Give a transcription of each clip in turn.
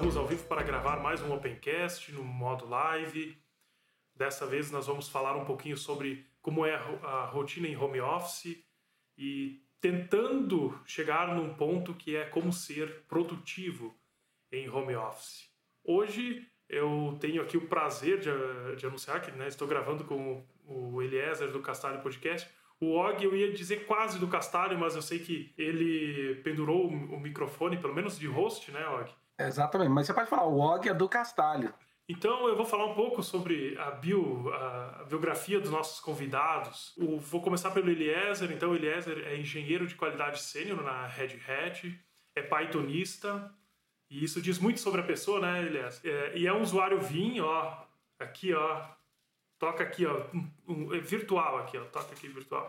Estamos ao vivo para gravar mais um Opencast no modo live. Dessa vez nós vamos falar um pouquinho sobre como é a rotina em home office e tentando chegar num ponto que é como ser produtivo em home office. Hoje eu tenho aqui o prazer de, de anunciar que né, estou gravando com o Eliezer do Castalho Podcast. O Og, eu ia dizer quase do Castalho, mas eu sei que ele pendurou o microfone, pelo menos de host, né, Og? Exatamente, mas você pode falar, o Og é do Castalho. Então eu vou falar um pouco sobre a, bio, a biografia dos nossos convidados. Vou começar pelo Eliezer. Então, o Eliezer é engenheiro de qualidade sênior na Red Hat, é pythonista, e isso diz muito sobre a pessoa, né, Eliezer? É, e é um usuário Vim, ó, aqui, ó, toca aqui, ó, um, um, é virtual aqui, ó, toca aqui virtual.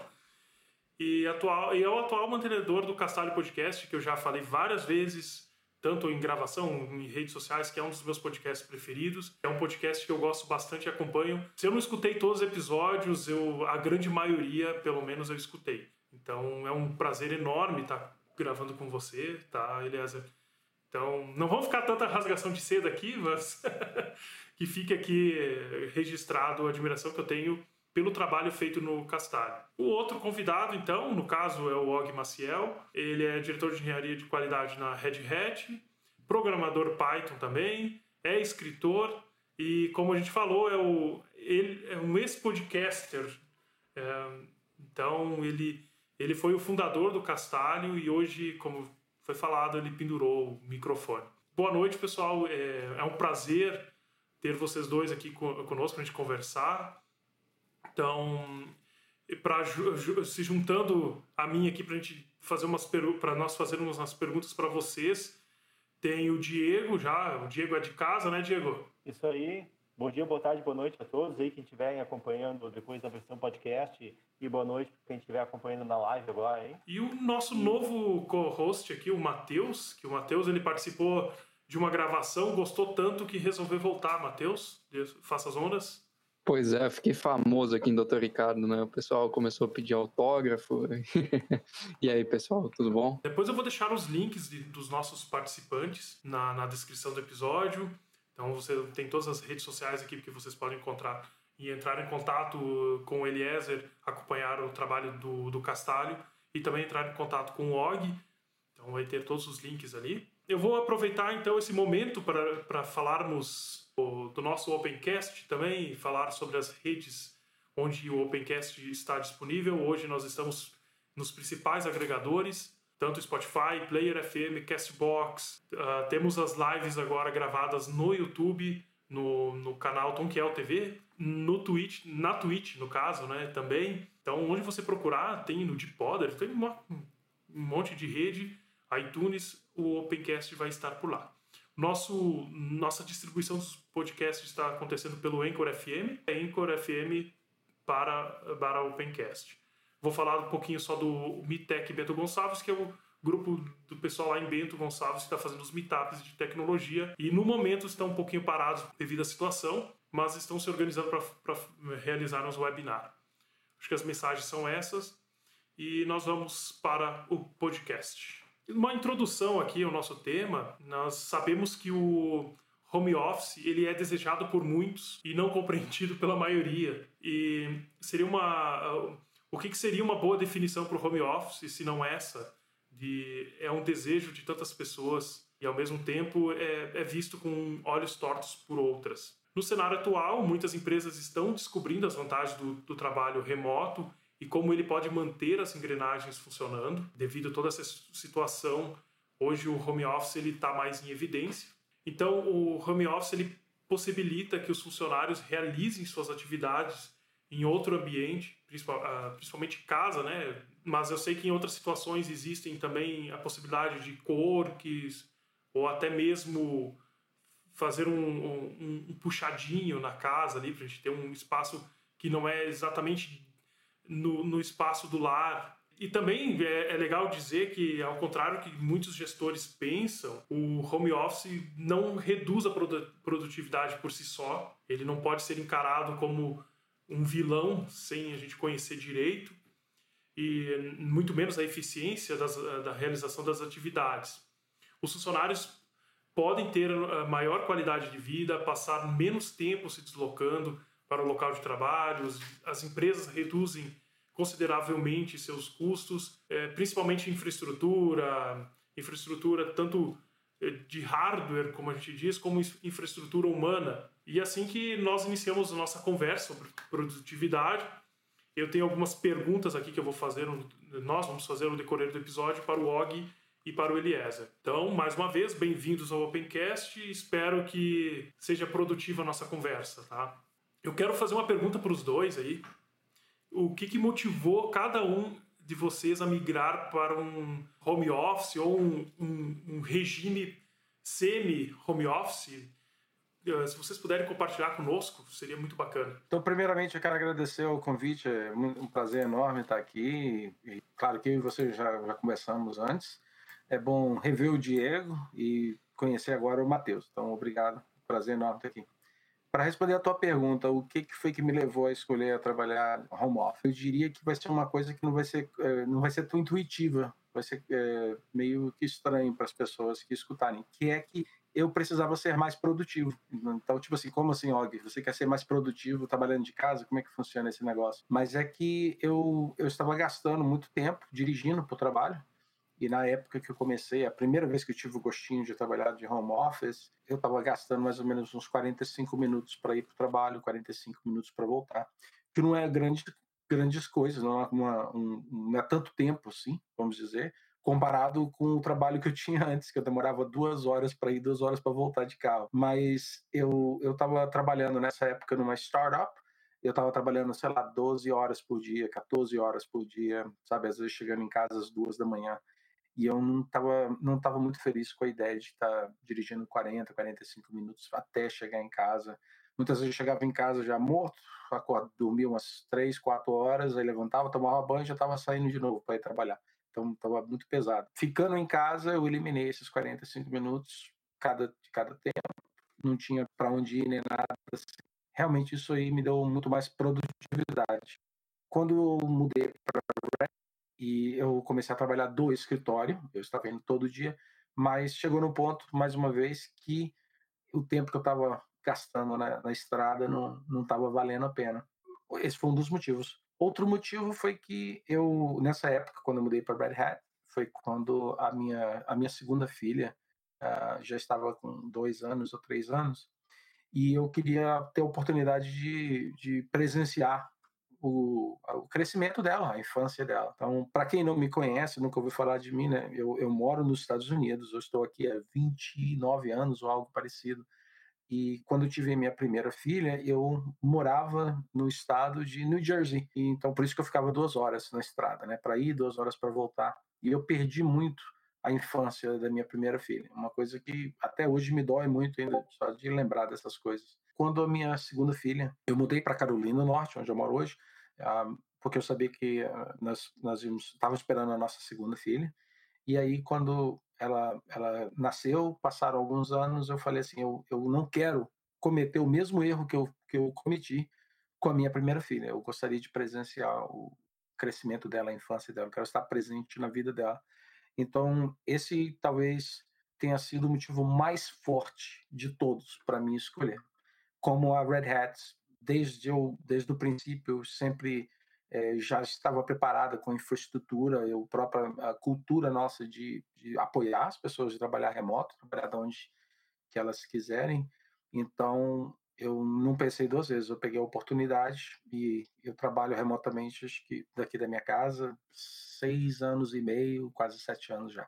E, atual, e é o atual mantenedor do Castalho Podcast, que eu já falei várias vezes tanto em gravação, em redes sociais, que é um dos meus podcasts preferidos. É um podcast que eu gosto bastante e acompanho. Se eu não escutei todos os episódios, eu a grande maioria, pelo menos, eu escutei. Então é um prazer enorme estar gravando com você, tá, Eliezer? Então, não vamos ficar tanta rasgação de seda aqui, mas que fique aqui registrado a admiração que eu tenho pelo trabalho feito no Castalho. O outro convidado, então, no caso é o Og Maciel. Ele é diretor de engenharia de qualidade na Red Hat, programador Python também, é escritor e, como a gente falou, é, o, ele é um ex-podcaster. É, então, ele, ele foi o fundador do Castalho e hoje, como foi falado, ele pendurou o microfone. Boa noite, pessoal. É, é um prazer ter vocês dois aqui conosco para a gente conversar. Então, para se juntando a mim aqui para gente fazer umas para nós fazermos umas perguntas para vocês, tem o Diego já. O Diego é de casa, né, Diego? Isso aí. Bom dia, boa tarde, boa noite a todos aí quem estiver acompanhando depois da versão podcast e boa noite para quem estiver acompanhando na live agora, hein? E o nosso novo co-host aqui, o Matheus, que o Matheus ele participou de uma gravação, gostou tanto que resolveu voltar, Matheus, faça as ondas. Pois é, fiquei famoso aqui em Doutor Ricardo, né? O pessoal começou a pedir autógrafo. e aí, pessoal, tudo bom? Depois eu vou deixar os links de, dos nossos participantes na, na descrição do episódio. Então você tem todas as redes sociais aqui que vocês podem encontrar e entrar em contato com o Eliezer, acompanhar o trabalho do, do Castalho e também entrar em contato com o Og. Então vai ter todos os links ali. Eu vou aproveitar então esse momento para falarmos do nosso Opencast também, falar sobre as redes onde o Opencast está disponível. Hoje nós estamos nos principais agregadores, tanto Spotify, Player FM, Castbox. Uh, temos as lives agora gravadas no YouTube, no, no canal Tonkiel TV, no Twitch, na Twitch, no caso, né, também. Então, onde você procurar, tem no Deepodder, tem uma, um monte de rede, iTunes, o Opencast vai estar por lá. Nosso, nossa distribuição dos podcasts está acontecendo pelo Anchor FM, é Anchor FM para, para Opencast. Vou falar um pouquinho só do Mitec Bento Gonçalves, que é o grupo do pessoal lá em Bento Gonçalves que está fazendo os meetups de tecnologia e no momento estão um pouquinho parados devido à situação, mas estão se organizando para realizar uns webinars. Acho que as mensagens são essas e nós vamos para o podcast. Uma introdução aqui ao nosso tema, nós sabemos que o home office ele é desejado por muitos e não compreendido pela maioria. E seria uma o que, seria uma boa definição para o home office se não essa? De, é um desejo de tantas pessoas e ao mesmo tempo é, é visto com olhos tortos por outras. No cenário atual, muitas empresas estão descobrindo as vantagens do, do trabalho remoto e como ele pode manter as engrenagens funcionando devido a toda essa situação. Hoje o home office ele está mais em evidência. Então o home office ele possibilita que os funcionários realizem suas atividades em outro ambiente, ah, principalmente casa, né? Mas eu sei que em outras situações existem também a possibilidade de co-works ou até mesmo fazer um, um, um puxadinho na casa ali para a gente ter um espaço que não é exatamente no, no espaço do lar. E também é, é, legal dizer que, ao contrário que muitos gestores pensam, o home office não reduz a produtividade por si só. Ele não pode ser encarado como um vilão sem a gente conhecer direito e muito menos a eficiência das, da realização das atividades. Os funcionários podem ter uh, maior qualidade de vida, passar menos tempo se deslocando para o local de trabalho, as empresas reduzem consideravelmente seus custos, é, principalmente infraestrutura, infraestrutura tanto é, de hardware, como a gente diz, como infraestrutura humana. E é assim que nós iniciamos a nossa conversa sobre produtividade. Eu tenho algumas perguntas aqui que eu vou fazer, nós vamos fazer no decorrer do episódio para o Og e para o Eliezer. Então, mais uma vez, bem-vindos ao Opencast. Espero que seja produtiva a nossa conversa, tá? Eu quero fazer uma pergunta para os dois aí. O que, que motivou cada um de vocês a migrar para um home office ou um, um, um regime semi-home office? Eh, se vocês puderem compartilhar conosco, seria muito bacana. Então, primeiramente, eu quero agradecer o convite. É um prazer enorme estar aqui. E, claro que eu e você já, já conversamos antes. É bom rever o Diego e conhecer agora o Matheus. Então, obrigado. Prazer enorme estar aqui. Para responder a tua pergunta, o que, que foi que me levou a escolher a trabalhar home office? Eu diria que vai ser uma coisa que não vai ser, eh, não vai ser tão intuitiva, vai ser é, meio que estranho para as pessoas que escutarem, que é que eu precisava ser mais produtivo. Então, tipo assim, como assim, Og? Você quer ser mais produtivo trabalhando de casa? Como é que funciona esse negócio? Mas é que eu, eu estava gastando muito tempo dirigindo para o trabalho e na época que eu comecei, a primeira vez que eu tive o gostinho de trabalhar de home office, eu estava gastando mais ou menos uns 45 minutos para ir para o trabalho, 45 minutos para voltar. Que não é grande, grandes coisas, não é, uma, um, não é tanto tempo assim, vamos dizer, comparado com o trabalho que eu tinha antes, que eu demorava duas horas para ir, duas horas para voltar de carro. Mas eu estava trabalhando nessa época numa startup, eu estava trabalhando, sei lá, 12 horas por dia, 14 horas por dia, sabe? Às vezes chegando em casa às duas da manhã e eu não estava não tava muito feliz com a ideia de estar tá dirigindo 40, 45 minutos até chegar em casa. Muitas vezes eu chegava em casa já morto, acordo, dormia umas 3, 4 horas, aí levantava, tomava banho e já estava saindo de novo para ir trabalhar. Então estava muito pesado. Ficando em casa, eu eliminei esses 45 minutos cada, de cada tempo. Não tinha para onde ir nem nada. Assim. Realmente isso aí me deu muito mais produtividade. Quando eu mudei para e eu comecei a trabalhar do escritório, eu estava indo todo dia, mas chegou no ponto, mais uma vez, que o tempo que eu estava gastando na, na, estrada não estava valendo a pena. Esse foi um dos motivos. Outro motivo foi que eu, nessa época, quando eu mudei para Red Hat, foi quando a minha, a minha segunda filha uh, já estava com dois anos ou três anos, e eu queria ter a oportunidade de, de presenciar o, o crescimento dela, a infância dela. Então, para quem não me conhece, nunca ouviu falar de mim, né? Eu, eu moro nos Estados Unidos, eu estou aqui há 29 anos ou algo parecido. E quando eu tive minha primeira filha, eu morava no estado de New Jersey. E, então, por isso que eu ficava duas horas na estrada, né? Para ir, duas horas para voltar. E eu perdi muito a infância da minha primeira filha. Uma coisa que até hoje me dói muito ainda, só de lembrar dessas coisas. Quando a minha segunda filha, eu mudei para Carolina do Norte, onde eu moro hoje, porque eu sabia que ah, nós, nós estávamos esperando a nossa segunda filha. E aí, quando ela, ela nasceu, passaram alguns anos, eu falei assim: eu, eu não quero cometer o mesmo erro que eu, que eu cometi com a minha primeira filha. Eu gostaria de presenciar o crescimento dela, a infância dela, eu quero estar presente na vida dela. Então, esse talvez tenha sido o motivo mais forte de todos para mim escolher. Como a Red Hat desde, eu, desde o princípio, sempre é, já estava preparada com infraestrutura, eu própria a cultura nossa de, de apoiar as pessoas de trabalhar remoto, trabalhar de onde que elas quiserem. Então, eu não pensei duas vezes, eu peguei a oportunidade e eu trabalho remotamente, acho que daqui da minha casa, seis anos e meio, quase sete anos já.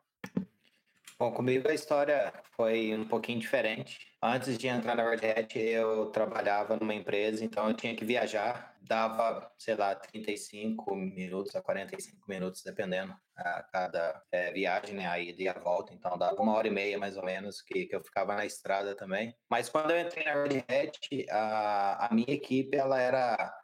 Bom, comigo a história foi um pouquinho diferente. Antes de entrar na Red Hat, eu trabalhava numa empresa, então eu tinha que viajar. Dava, sei lá, 35 minutos a 45 minutos, dependendo a cada é, viagem, né? A ida e a volta. Então dava uma hora e meia, mais ou menos, que, que eu ficava na estrada também. Mas quando eu entrei na Red Hat, a, a minha equipe, ela era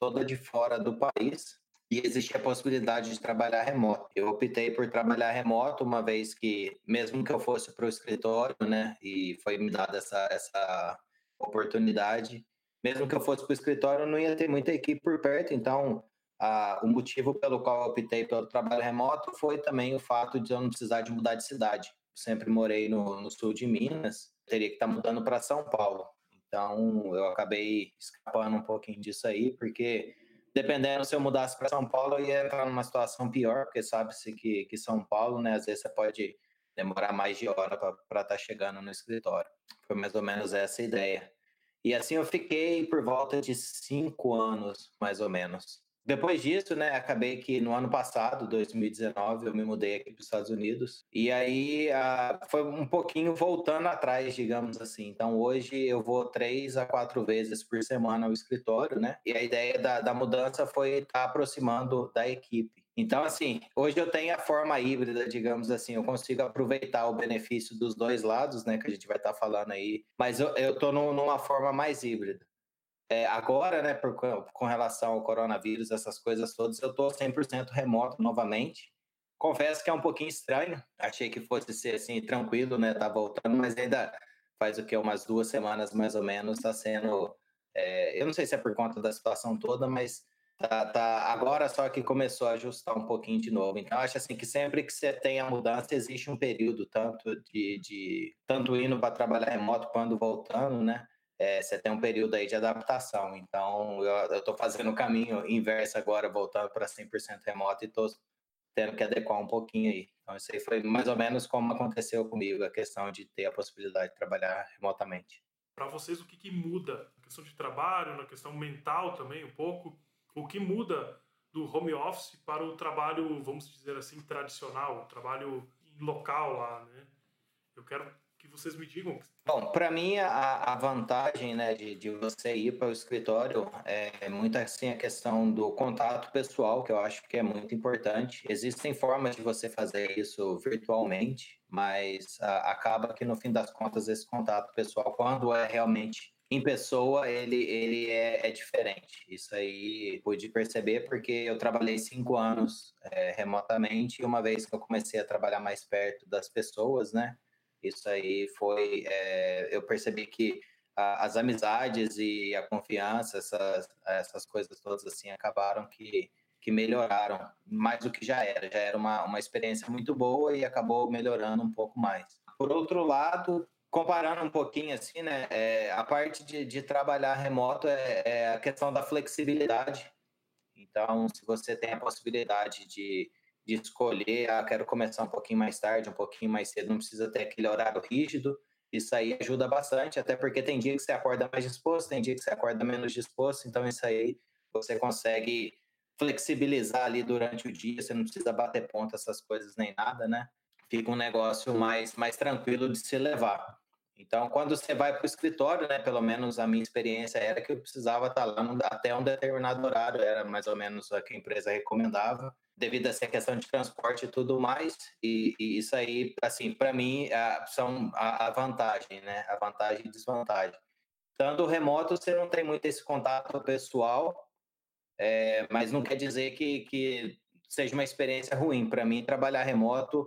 toda de fora do país e existia a possibilidade de trabalhar remoto. Eu optei por trabalhar remoto, uma vez que, mesmo que eu fosse para o escritório, né, e foi me dada essa, essa oportunidade, mesmo que eu fosse para o escritório, não ia ter muita equipe por perto, então a, o motivo pelo qual eu optei pelo trabalho remoto foi também o fato de eu não precisar de mudar de cidade. sempre morei no, no sul de Minas, teria que estar tá mudando para São Paulo. Então, eu acabei escapando um pouquinho disso aí, porque dependendo se eu mudasse para São Paulo, eu ia entrar numa situação pior, porque sabe-se que, que São Paulo, né, às vezes você pode demorar mais de hora para estar tá chegando no escritório. Foi mais ou menos essa a ideia. E assim eu fiquei por volta de cinco anos, mais ou menos. Depois disso, né, acabei que no ano passado, 2019, eu me mudei aqui para os Estados Unidos. E aí foi um pouquinho voltando atrás, digamos assim. Então hoje eu vou três a quatro vezes por semana ao escritório, né? E a ideia da, da mudança foi estar tá aproximando da equipe. Então, assim, hoje eu tenho a forma híbrida, digamos assim, eu consigo aproveitar o benefício dos dois lados, né, que a gente vai estar tá falando aí, mas eu, no, numa forma mais híbrida. É, agora, né, por, com relação ao coronavírus, essas coisas todas, eu tô 100% remoto novamente. Confesso que é um pouquinho estranho, achei que fosse ser assim, tranquilo, né, tá voltando, mas ainda faz o que, umas duas semanas mais ou menos, tá sendo, é, eu não sei se é por conta da situação toda, mas Tá, tá, agora só que começou a ajustar um pouquinho de novo. Então, acho assim que sempre que você tem a mudança, existe um período tanto de, de tanto indo para trabalhar remoto quando voltando, né? É, você tem um período aí de adaptação. Então, eu estou fazendo o caminho inverso agora, voltando para 100% remoto e estou tendo que adequar um pouquinho aí. Então, isso aí foi mais ou menos como aconteceu comigo, a questão de ter a possibilidade de trabalhar remotamente. Para vocês, o que, que muda? Na questão de trabalho, na questão mental também, um pouco? o que muda do home office para o trabalho, vamos dizer assim, tradicional, o trabalho local lá, né? Eu quero que vocês me digam. Bom, para mim a, a, vantagem, né, de, de você ir para o escritório é muito assim a questão do contato pessoal, que eu acho que é muito importante. Existem formas de você fazer isso virtualmente, mas a, acaba que no fim das contas esse contato pessoal, quando é realmente em pessoa ele, ele é, é, diferente. Isso aí pude perceber porque eu trabalhei cinco anos é, remotamente e uma vez que eu comecei a trabalhar mais perto das pessoas, né? Isso aí foi. É, eu percebi que a, as amizades e a confiança, essas, essas coisas todas assim, acabaram que, que melhoraram mais do que já era. Já era uma, uma experiência muito boa e acabou melhorando um pouco mais. Por outro lado, comparando um pouquinho assim, né? É, a parte de, de trabalhar remoto é, é, a questão da flexibilidade. Então, se você tem a possibilidade de, de escolher, ah, quero começar um pouquinho mais tarde, um pouquinho mais cedo, não precisa ter aquele horário rígido. Isso aí ajuda bastante, até porque tem dia que você acorda mais disposto, tem dia que você acorda menos disposto, então isso aí você consegue flexibilizar ali durante o dia, você não precisa bater ponta essas coisas nem nada, né? Fica um negócio mais, mais tranquilo de se levar. Então, quando você vai para o escritório, né, pelo menos a minha experiência era que eu precisava estar lá até um determinado horário, era mais ou menos o que a empresa recomendava, devido a essa questão de transporte e tudo mais. E, e isso aí, assim, para mim, a, são a, a, vantagem, né, a vantagem e desvantagem. Tanto remoto, você não tem muito esse contato pessoal, é, mas não quer dizer que, que seja uma experiência ruim. Para mim, trabalhar remoto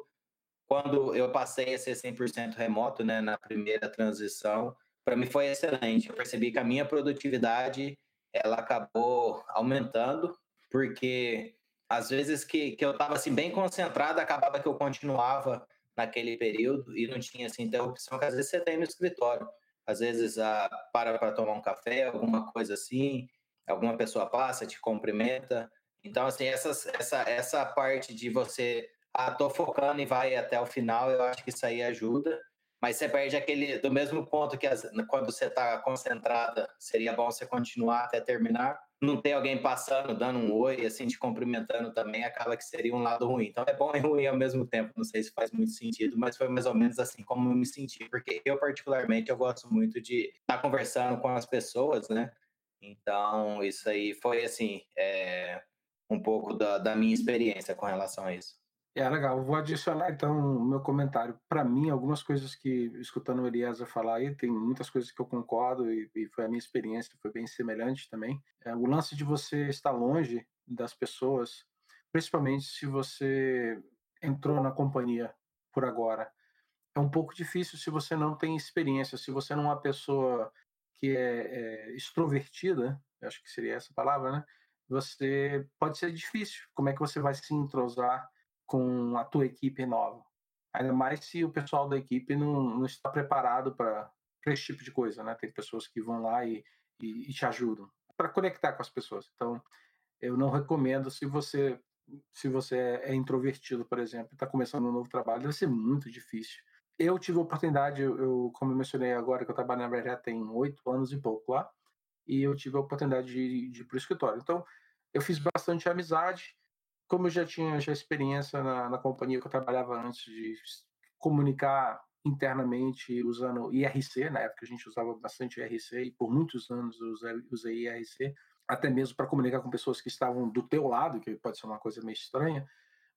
quando eu passei a ser 100% remoto, né, na primeira transição, para mim foi excelente. Eu percebi que a minha produtividade ela acabou aumentando, porque às vezes que, que eu estava assim bem concentrado, acabava que eu continuava naquele período e não tinha assim interrupção que às vezes você tem no escritório. Às vezes ah, para para tomar um café, alguma coisa assim, alguma pessoa passa, te cumprimenta. Então assim, essas, essa essa parte de você ah, tô focando e vai até o final, eu acho que isso aí ajuda. Mas você perde aquele, do mesmo ponto que as, quando você está concentrada, seria bom você continuar até terminar. Não ter alguém passando, dando um oi, assim, te cumprimentando também, acaba que seria um lado ruim. Então é bom e ruim ao mesmo tempo. Não sei se faz muito sentido, mas foi mais ou menos assim como eu me senti. Porque eu, particularmente, eu gosto muito de estar tá conversando com as pessoas, né? Então, isso aí foi, assim, é, um pouco da, da minha experiência com relação a isso. É legal, vou adicionar então o meu comentário. Para mim, algumas coisas que, escutando o Eliezer falar aí, tem muitas coisas que eu concordo e, e foi a minha experiência, foi bem semelhante também. É, o lance de você estar longe das pessoas, principalmente se você entrou na companhia por agora, é um pouco difícil se você não tem experiência, se você não é uma pessoa que é, é extrovertida, acho que seria essa palavra, né? Você pode ser difícil. Como é que você vai se entrosar? Com a tua equipe nova. Ainda mais se o pessoal da equipe não, não está preparado para esse tipo de coisa, né? Tem pessoas que vão lá e, e, e te ajudam para conectar com as pessoas. Então, eu não recomendo se você se você é introvertido, por exemplo, está começando um novo trabalho, deve ser muito difícil. Eu tive a oportunidade, eu, como eu mencionei agora, que eu trabalho na verdade tem oito anos e pouco lá, e eu tive a oportunidade de, de ir para o escritório. Então, eu fiz bastante amizade, como eu já tinha já experiência na, na companhia que eu trabalhava antes de comunicar internamente usando IRC, na época a gente usava bastante IRC e por muitos anos eu usei, IRC, até mesmo para comunicar com pessoas que estavam do teu lado, que pode ser uma coisa meio estranha,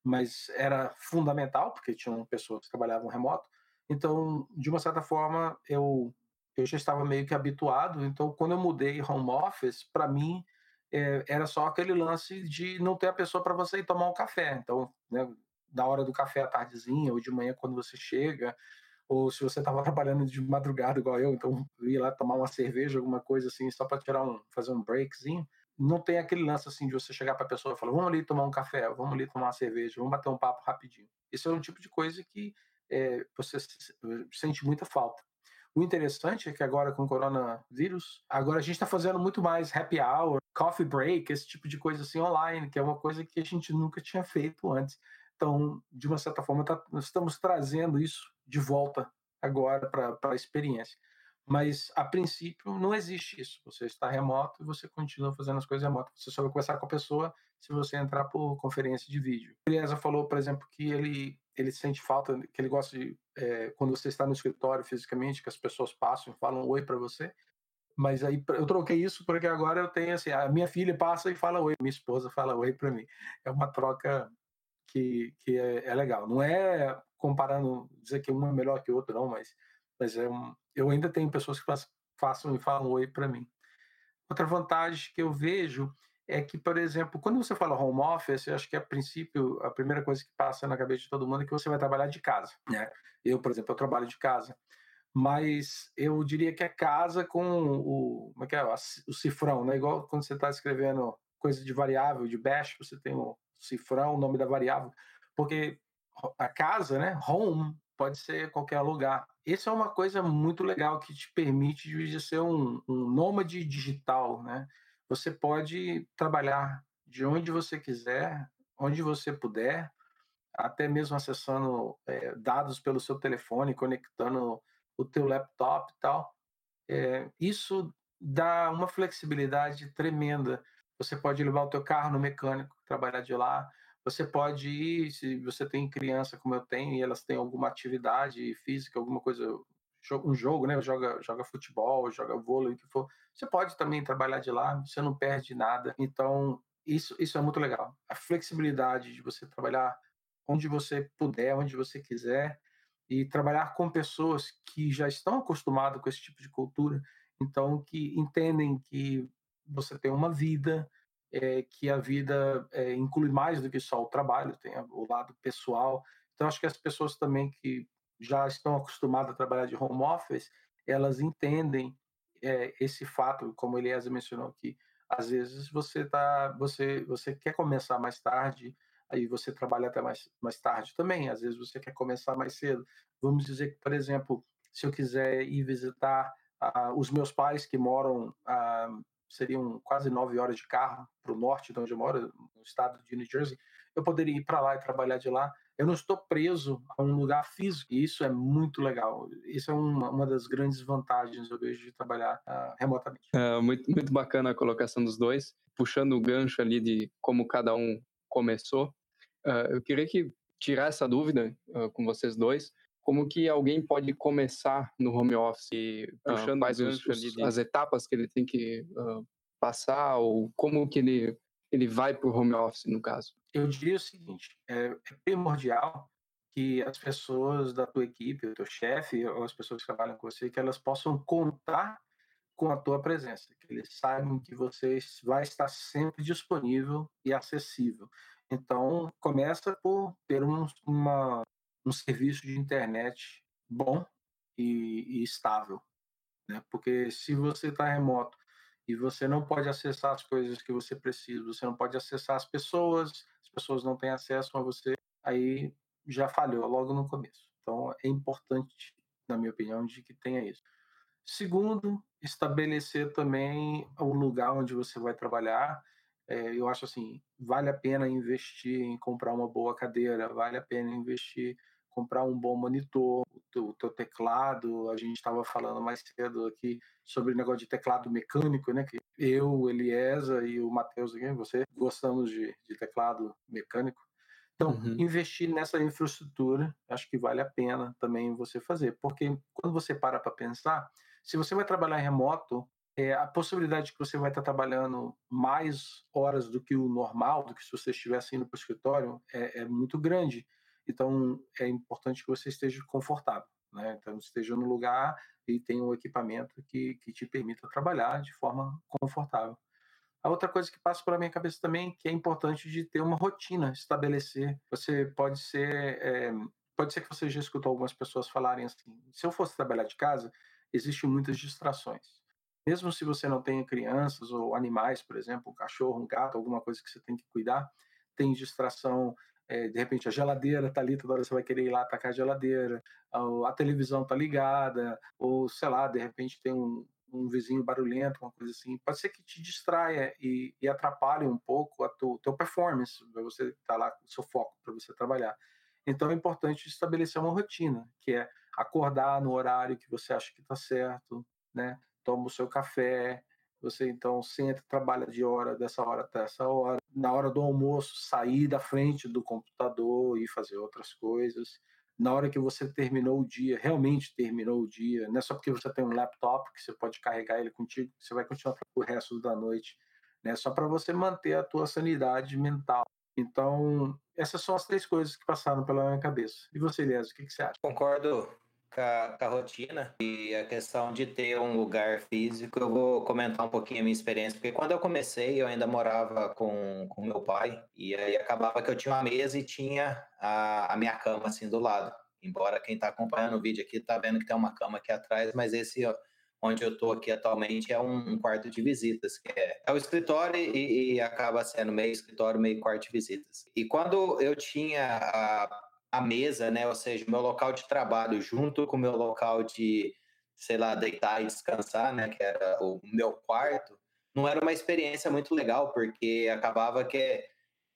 mas era fundamental, porque tinham pessoas que trabalhavam remoto. Então, de uma certa forma, eu, eu já estava meio que habituado. Então, quando eu mudei home office, para mim, é, era só aquele lance de não ter a pessoa para você ir tomar um café. Então, né, da hora do café à tardezinha ou de manhã quando você chega, ou se você estava trabalhando de madrugada igual eu, então ia lá tomar uma cerveja, alguma coisa assim, só para tirar um, fazer um breakzinho. Não tem aquele lance assim de você chegar para a pessoa e falar, vamos ali tomar um café, vamos ali tomar uma cerveja, vamos bater um papo rapidinho. Isso é um tipo de coisa que é, você sente muita falta. O interessante é que agora com o coronavírus, agora a gente está fazendo muito mais happy hour, coffee break, esse tipo de coisa assim online, que é uma coisa que a gente nunca tinha feito antes. Então, de uma certa forma, tá, nós estamos trazendo isso de volta agora para a experiência. Mas, a princípio, não existe isso. Você está remoto e você continua fazendo as coisas remotas. Você só vai conversar com a pessoa se você entrar por conferência de vídeo. O Eliezer falou, por exemplo, que ele, ele sente falta, que ele gosta de, é, quando você está no escritório fisicamente, que as pessoas passam e falam oi para você. Mas aí eu troquei isso porque agora eu tenho assim, a minha filha passa e fala oi, minha esposa fala oi para mim. É uma troca que, que é, é, legal. Não é comparando, dizer que um é melhor que o outro, não, mas, mas é um, eu ainda tenho pessoas que façam e falam oi para mim. Outra vantagem que eu vejo é que, por exemplo, quando você fala home office, eu acho que a princípio a primeira coisa que passa na cabeça de todo mundo é que você vai trabalhar de casa, né? Eu, por exemplo, eu trabalho de casa, mas eu diria que é casa com o, como é que é, o cifrão, né? Igual quando você está escrevendo coisa de variável, de bash, você tem o cifrão, o nome da variável, porque a casa, né, home, pode ser qualquer lugar. Isso é uma coisa muito legal que te permite de ser um, um nômade digital, né? Você pode trabalhar de onde você quiser, onde você puder, até mesmo acessando é, dados pelo seu telefone, conectando o teu laptop e tal. É, isso dá uma flexibilidade tremenda você pode levar o teu carro no mecânico, trabalhar de lá. Você pode ir, se você tem criança como eu tenho, e elas têm alguma atividade física, alguma coisa, um jogo, né? Joga, joga futebol, joga vôlei, o que for. Você pode também trabalhar de lá, você não perde nada. Então, isso, isso é muito legal. A flexibilidade de você trabalhar onde você puder, onde você quiser, e trabalhar com pessoas que já estão acostumadas com esse tipo de cultura, então que entendem que você tem uma vida, é, que a vida é, inclui mais do que só o trabalho, tem o lado pessoal. Então, acho que as pessoas também que já estão acostumadas a trabalhar de home office, elas entendem é, esse fato, como Eliezer mencionou aqui, às vezes você tá, você, você quer começar mais tarde, aí você trabalha até mais, mais tarde também, às vezes você quer começar mais cedo. Vamos dizer que, por exemplo, se eu quiser ir visitar uh, os meus pais que moram uh, seriam quase nove horas de carro para o norte de onde eu moro, no estado de New Jersey, eu poderia ir para lá e trabalhar de lá. Eu não estou preso a um lugar físico, e isso é muito legal. Isso é uma, uma das grandes vantagens, eu vejo, de trabalhar uh, remotamente. É, muito, muito bacana a colocação dos dois, puxando o gancho ali de como cada um começou. Uh, eu queria que tirar essa dúvida uh, com vocês dois como que alguém pode começar no home office, puxando uh, os, as etapas que ele tem que uh, passar, ou como que ele, ele vai para o home office, no caso? Eu diria o seguinte, é, é primordial que as pessoas da tua equipe, o teu chefe, ou as pessoas que trabalham com você, que elas possam contar com a tua presença, que eles saibam que você vai estar sempre disponível e acessível. Então, começa por ter um, uma, um serviço de internet bom e, e estável. Né? Porque se você está remoto e você não pode acessar as coisas que você precisa, você não pode acessar as pessoas, as pessoas não têm acesso a você, aí já falhou logo no começo. Então, é importante, na minha opinião, de que tenha isso. Segundo, estabelecer também o lugar onde você vai trabalhar. É, eu acho assim, vale a pena investir em comprar uma boa cadeira, vale a pena investir comprar um bom monitor, o teu, teclado. A gente estava falando mais cedo aqui sobre o negócio de teclado mecânico, né? Que eu, Eliesa e o Matheus você gostamos de, de teclado mecânico. Então, uhum. investir nessa infraestrutura, acho que vale a pena também você fazer, porque quando você para para pensar, se você vai trabalhar em remoto, é, a possibilidade de que você vai estar trabalhando mais horas do que o normal, do que se você estivesse indo para o escritório, é, é muito grande. Então, é importante que você esteja confortável, né? Então, esteja no lugar e tenha um equipamento que, que te permita trabalhar de forma confortável. A outra coisa que passa pela minha cabeça também que é importante de ter uma rotina, estabelecer. Você pode ser, é, pode ser que você já escutou algumas pessoas falarem assim: se eu fosse trabalhar de casa, existem muitas distrações. Mesmo se você não tenha crianças ou animais, por exemplo, um cachorro, um gato, alguma coisa que você tem que cuidar, tem distração é, de repente a geladeira está ali, toda hora você vai querer ir lá atacar a geladeira, a, televisão está ligada, ou sei lá, de repente tem um, um vizinho barulhento, uma coisa assim, pode ser que te distraia e, e atrapalhe um pouco a tu, teu performance, para você estar tá lá o seu foco, para você trabalhar. Então é importante estabelecer uma rotina, que é acordar no horário que você acha que está certo, né? Toma o seu café, você então senta, trabalha de hora dessa hora até essa hora. Na hora do almoço, sair da frente do computador e fazer outras coisas. Na hora que você terminou o dia, realmente terminou o dia, não é só porque você tem um laptop que você pode carregar ele contigo, você vai continuar o resto da noite, né? Só para você manter a tua sanidade mental. Então, essas são as três coisas que passaram pela minha cabeça. E você, Elias, o que, que você acha? Concordo com a, com a, rotina e a questão de ter um lugar físico, eu vou comentar um pouquinho a minha experiência, porque quando eu comecei, eu ainda morava com, com meu pai, e aí acabava que eu tinha uma mesa e tinha a, a minha cama assim do lado. Embora quem está acompanhando o vídeo aqui está vendo que tem uma cama aqui atrás, mas esse onde eu estou aqui atualmente é um, um, quarto de visitas, que é, é o escritório e, e, acaba sendo meio escritório, meio quarto de visitas. E quando eu tinha a a mesa, né? Ou seja, meu local de trabalho junto com o meu local de, sei lá, deitar e descansar, né? Que era o meu quarto, não era uma experiência muito legal, porque acabava que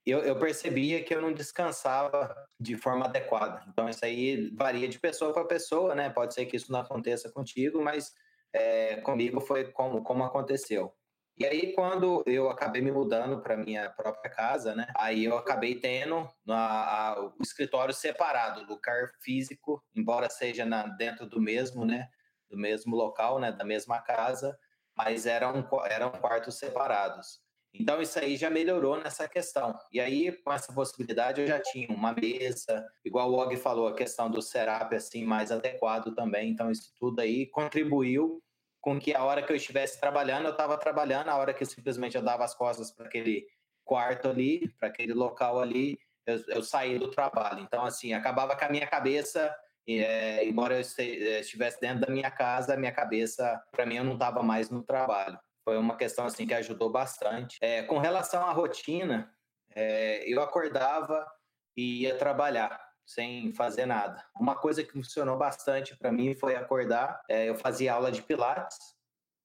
eu, eu percebia que eu não descansava de forma adequada. Então, isso aí varia de pessoa para pessoa, né? Pode ser que isso não aconteça contigo, mas é, comigo foi como, como aconteceu. E aí, quando eu acabei me mudando para minha própria casa, né? Aí eu acabei tendo a, a, o escritório separado, lugar físico, embora seja na, dentro do mesmo, né? Do mesmo local, né? Da mesma casa, mas eram, eram quartos separados. Então, isso aí já melhorou nessa questão. E aí, com essa possibilidade, eu já tinha uma mesa, igual o Og falou, a questão do setup, assim, mais adequado também. Então, isso tudo aí contribuiu com que a hora que eu estivesse trabalhando, eu estava trabalhando, a hora que simplesmente eu dava as costas para aquele quarto ali, para aquele local ali, eu, eu saí do trabalho. Então, assim, acabava com a minha cabeça, é, embora eu é, estivesse dentro da minha casa, a minha cabeça, para mim, eu não estava mais no trabalho. Foi uma questão, assim, que ajudou bastante. É, com relação à rotina, é, eu acordava e ia trabalhar sem fazer nada. Uma coisa que funcionou bastante para mim foi acordar. É, eu fazia aula de pilates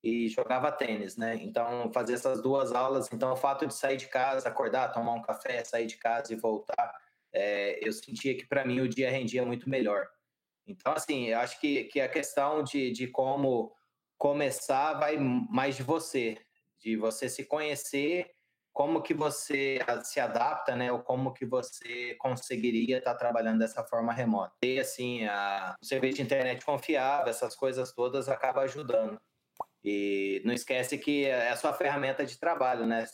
e jogava tênis, né? Então, fazer essas duas aulas. Então, o fato de sair de casa, acordar, tomar um café, sair de casa e voltar, é, eu sentia que para mim o dia rendia muito melhor. Então, assim, eu acho que, que a questão de, de como começar vai mais de você, de você se conhecer como que você se adapta, né? Ou como que você conseguiria estar trabalhando dessa forma remota. E assim, a, o serviço de internet confiável, essas coisas todas acaba ajudando. E não esquece que é a sua ferramenta de trabalho, né?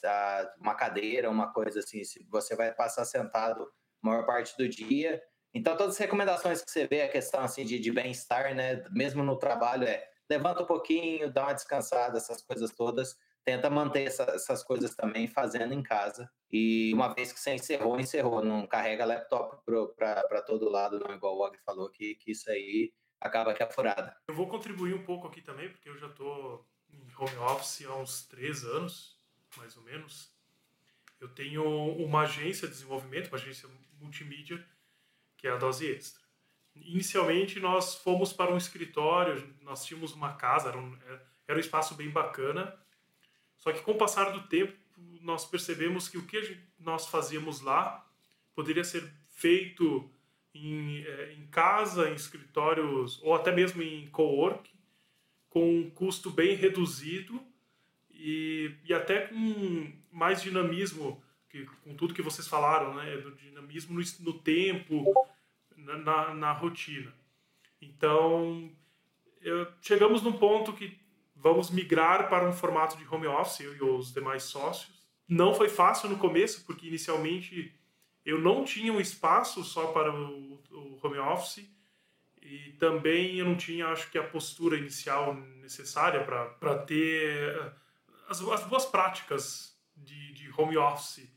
Uma cadeira, uma coisa assim, se você vai passar sentado a maior parte do dia. Então, todas as recomendações que você vê, a questão assim de, de bem-estar, né? Mesmo no trabalho, é levanta um pouquinho, dá uma descansada, essas coisas todas tenta manter essa, essas coisas também fazendo em casa. E uma vez que você encerrou, encerrou. Não carrega laptop para todo lado, não, igual o Og falou, que, que isso aí acaba que é furada. Eu vou contribuir um pouco aqui também, porque eu já estou em home office há uns três anos, mais ou menos. Eu tenho uma agência de desenvolvimento, uma agência multimídia, que é a Dose Extra. Inicialmente, nós fomos para um escritório, nós tínhamos uma casa, era um, era um espaço bem bacana. Só que com o passar do tempo, nós percebemos que o que nós fazíamos lá poderia ser feito em, é, em casa, em escritórios ou até mesmo em co-work, com um custo bem reduzido e, e até com mais dinamismo, que, com tudo que vocês falaram, né, do dinamismo no, no tempo, na, na, na, rotina. Então, eu, chegamos num ponto que vamos migrar para um formato de home office, eu e os demais sócios. Não foi fácil no começo, porque inicialmente eu não tinha um espaço só para o, home office e também eu não tinha, acho que, a postura inicial necessária para ter as, as boas práticas de, de home office.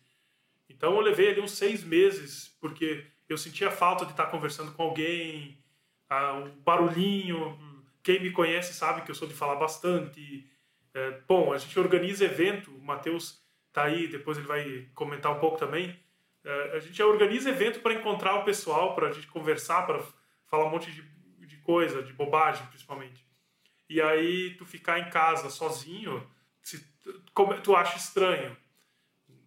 Então eu levei ali uns seis meses, porque eu sentia falta de estar conversando com alguém, ah, o barulhinho. Quem me conhece sabe que eu sou de falar bastante. É, bom, a gente organiza evento, o Matheus está aí, depois ele vai comentar um pouco também. É, a gente organiza evento para encontrar o pessoal, para a gente conversar, para falar um monte de, de coisa, de bobagem principalmente. E aí tu ficar em casa sozinho, se, como, tu acha estranho.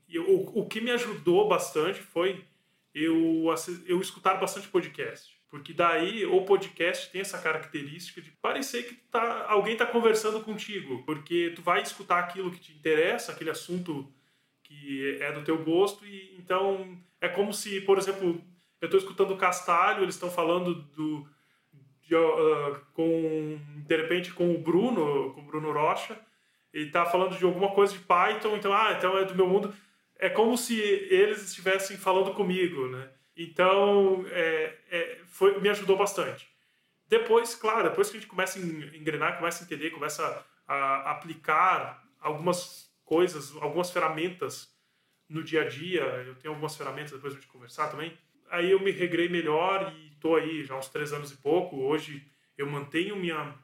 E o, o que me ajudou bastante foi eu, eu escutar bastante podcast. Porque daí o podcast tem essa característica de parecer que tá, alguém está conversando contigo. Porque tu vai escutar aquilo que te interessa, aquele assunto que é do teu gosto. e Então é como se, por exemplo, eu estou escutando o Castalho, eles estão falando do. De, uh, com, de repente com o Bruno, com o Bruno Rocha, ele está falando de alguma coisa de Python, então, ah, então é do meu mundo é como se eles estivessem falando comigo, né? Então, é, é, foi, me ajudou bastante. Depois, claro, depois que a gente começa a engrenar, começa a entender, começa a aplicar algumas coisas, algumas ferramentas no dia a dia, eu tenho algumas ferramentas depois de conversar também, aí eu me regrei melhor e estou aí já uns três anos e pouco. Hoje eu mantenho minha,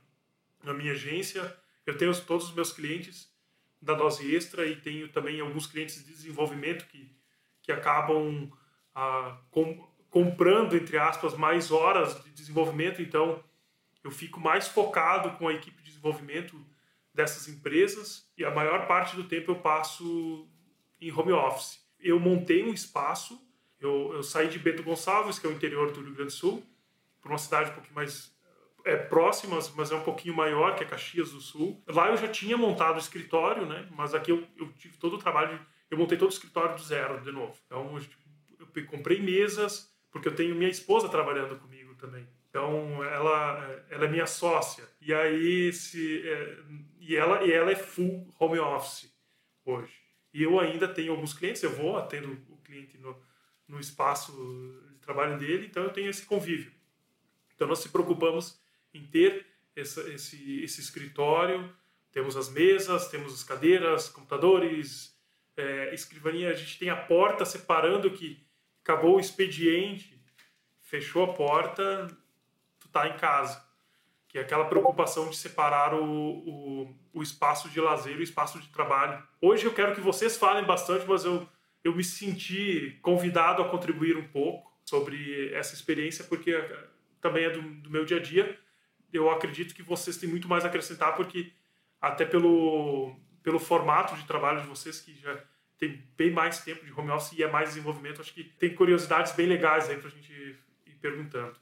a minha agência, eu tenho todos os meus clientes da dose extra e tenho também alguns clientes de desenvolvimento que, que acabam com, comprando, entre aspas, mais horas de desenvolvimento. Então, eu fico mais focado com a equipe de desenvolvimento dessas empresas e a maior parte do tempo eu passo em home office. Eu montei um espaço, eu, eu saí de Bento Gonçalves, que é o interior do Rio Grande do Sul, para uma cidade um pouquinho mais é, próximas, mas é um pouquinho maior que é Caxias do Sul. Lá eu já tinha montado o escritório, né? Mas aqui eu, eu tive todo o trabalho, eu montei todo o escritório do zero de novo. Então eu comprei mesas, porque eu tenho minha esposa trabalhando comigo também. Então ela, ela é minha sócia. E aí se é, e ela e ela é full home office hoje. E eu ainda tenho alguns clientes, eu vou atendo o cliente no, no espaço de trabalho dele, então eu tenho esse convívio. Então nós se preocupamos em ter essa, esse, esse escritório. Temos as mesas, temos as cadeiras, computadores, é, escrivaninha. A gente tem a porta separando que acabou o expediente, fechou a porta, tu tá em casa. Que é aquela preocupação de separar o, o, o espaço de lazer e o espaço de trabalho. Hoje eu quero que vocês falem bastante, mas eu, eu me senti convidado a contribuir um pouco sobre essa experiência, porque também é do, do meu dia a dia eu acredito que vocês têm muito mais a acrescentar, porque até pelo, pelo formato de trabalho de vocês, que já tem bem mais tempo de home office e é mais desenvolvimento, acho que tem curiosidades bem legais aí para a gente ir perguntando.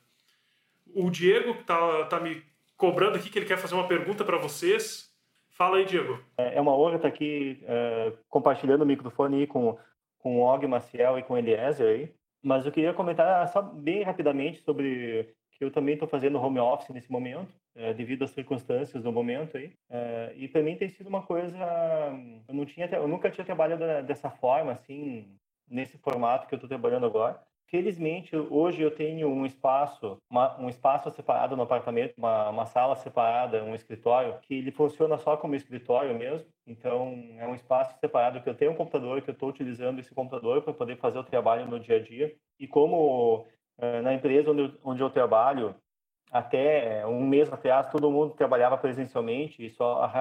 O Diego está tá me cobrando aqui que ele quer fazer uma pergunta para vocês. Fala aí, Diego. É, é uma honra estar aqui é, compartilhando o microfone com, com o Og Maciel e com o Eliezer aí. Mas eu queria comentar só bem rapidamente sobre que eu também estou fazendo home office nesse momento, é, devido às circunstâncias do momento aí. É, e para mim tem sido uma coisa, eu não tinha, eu nunca tinha trabalhado dessa forma, assim, nesse formato que eu estou trabalhando agora. Felizmente, hoje eu tenho um espaço, uma, um espaço separado no apartamento, uma, uma, sala separada, um escritório, que ele funciona só como escritório mesmo. Então, é um espaço separado que eu tenho um computador, que eu estou utilizando esse computador para poder fazer o trabalho no dia a dia. E como na empresa onde eu, onde eu trabalho, até um mês atrás todo mundo trabalhava presencialmente e só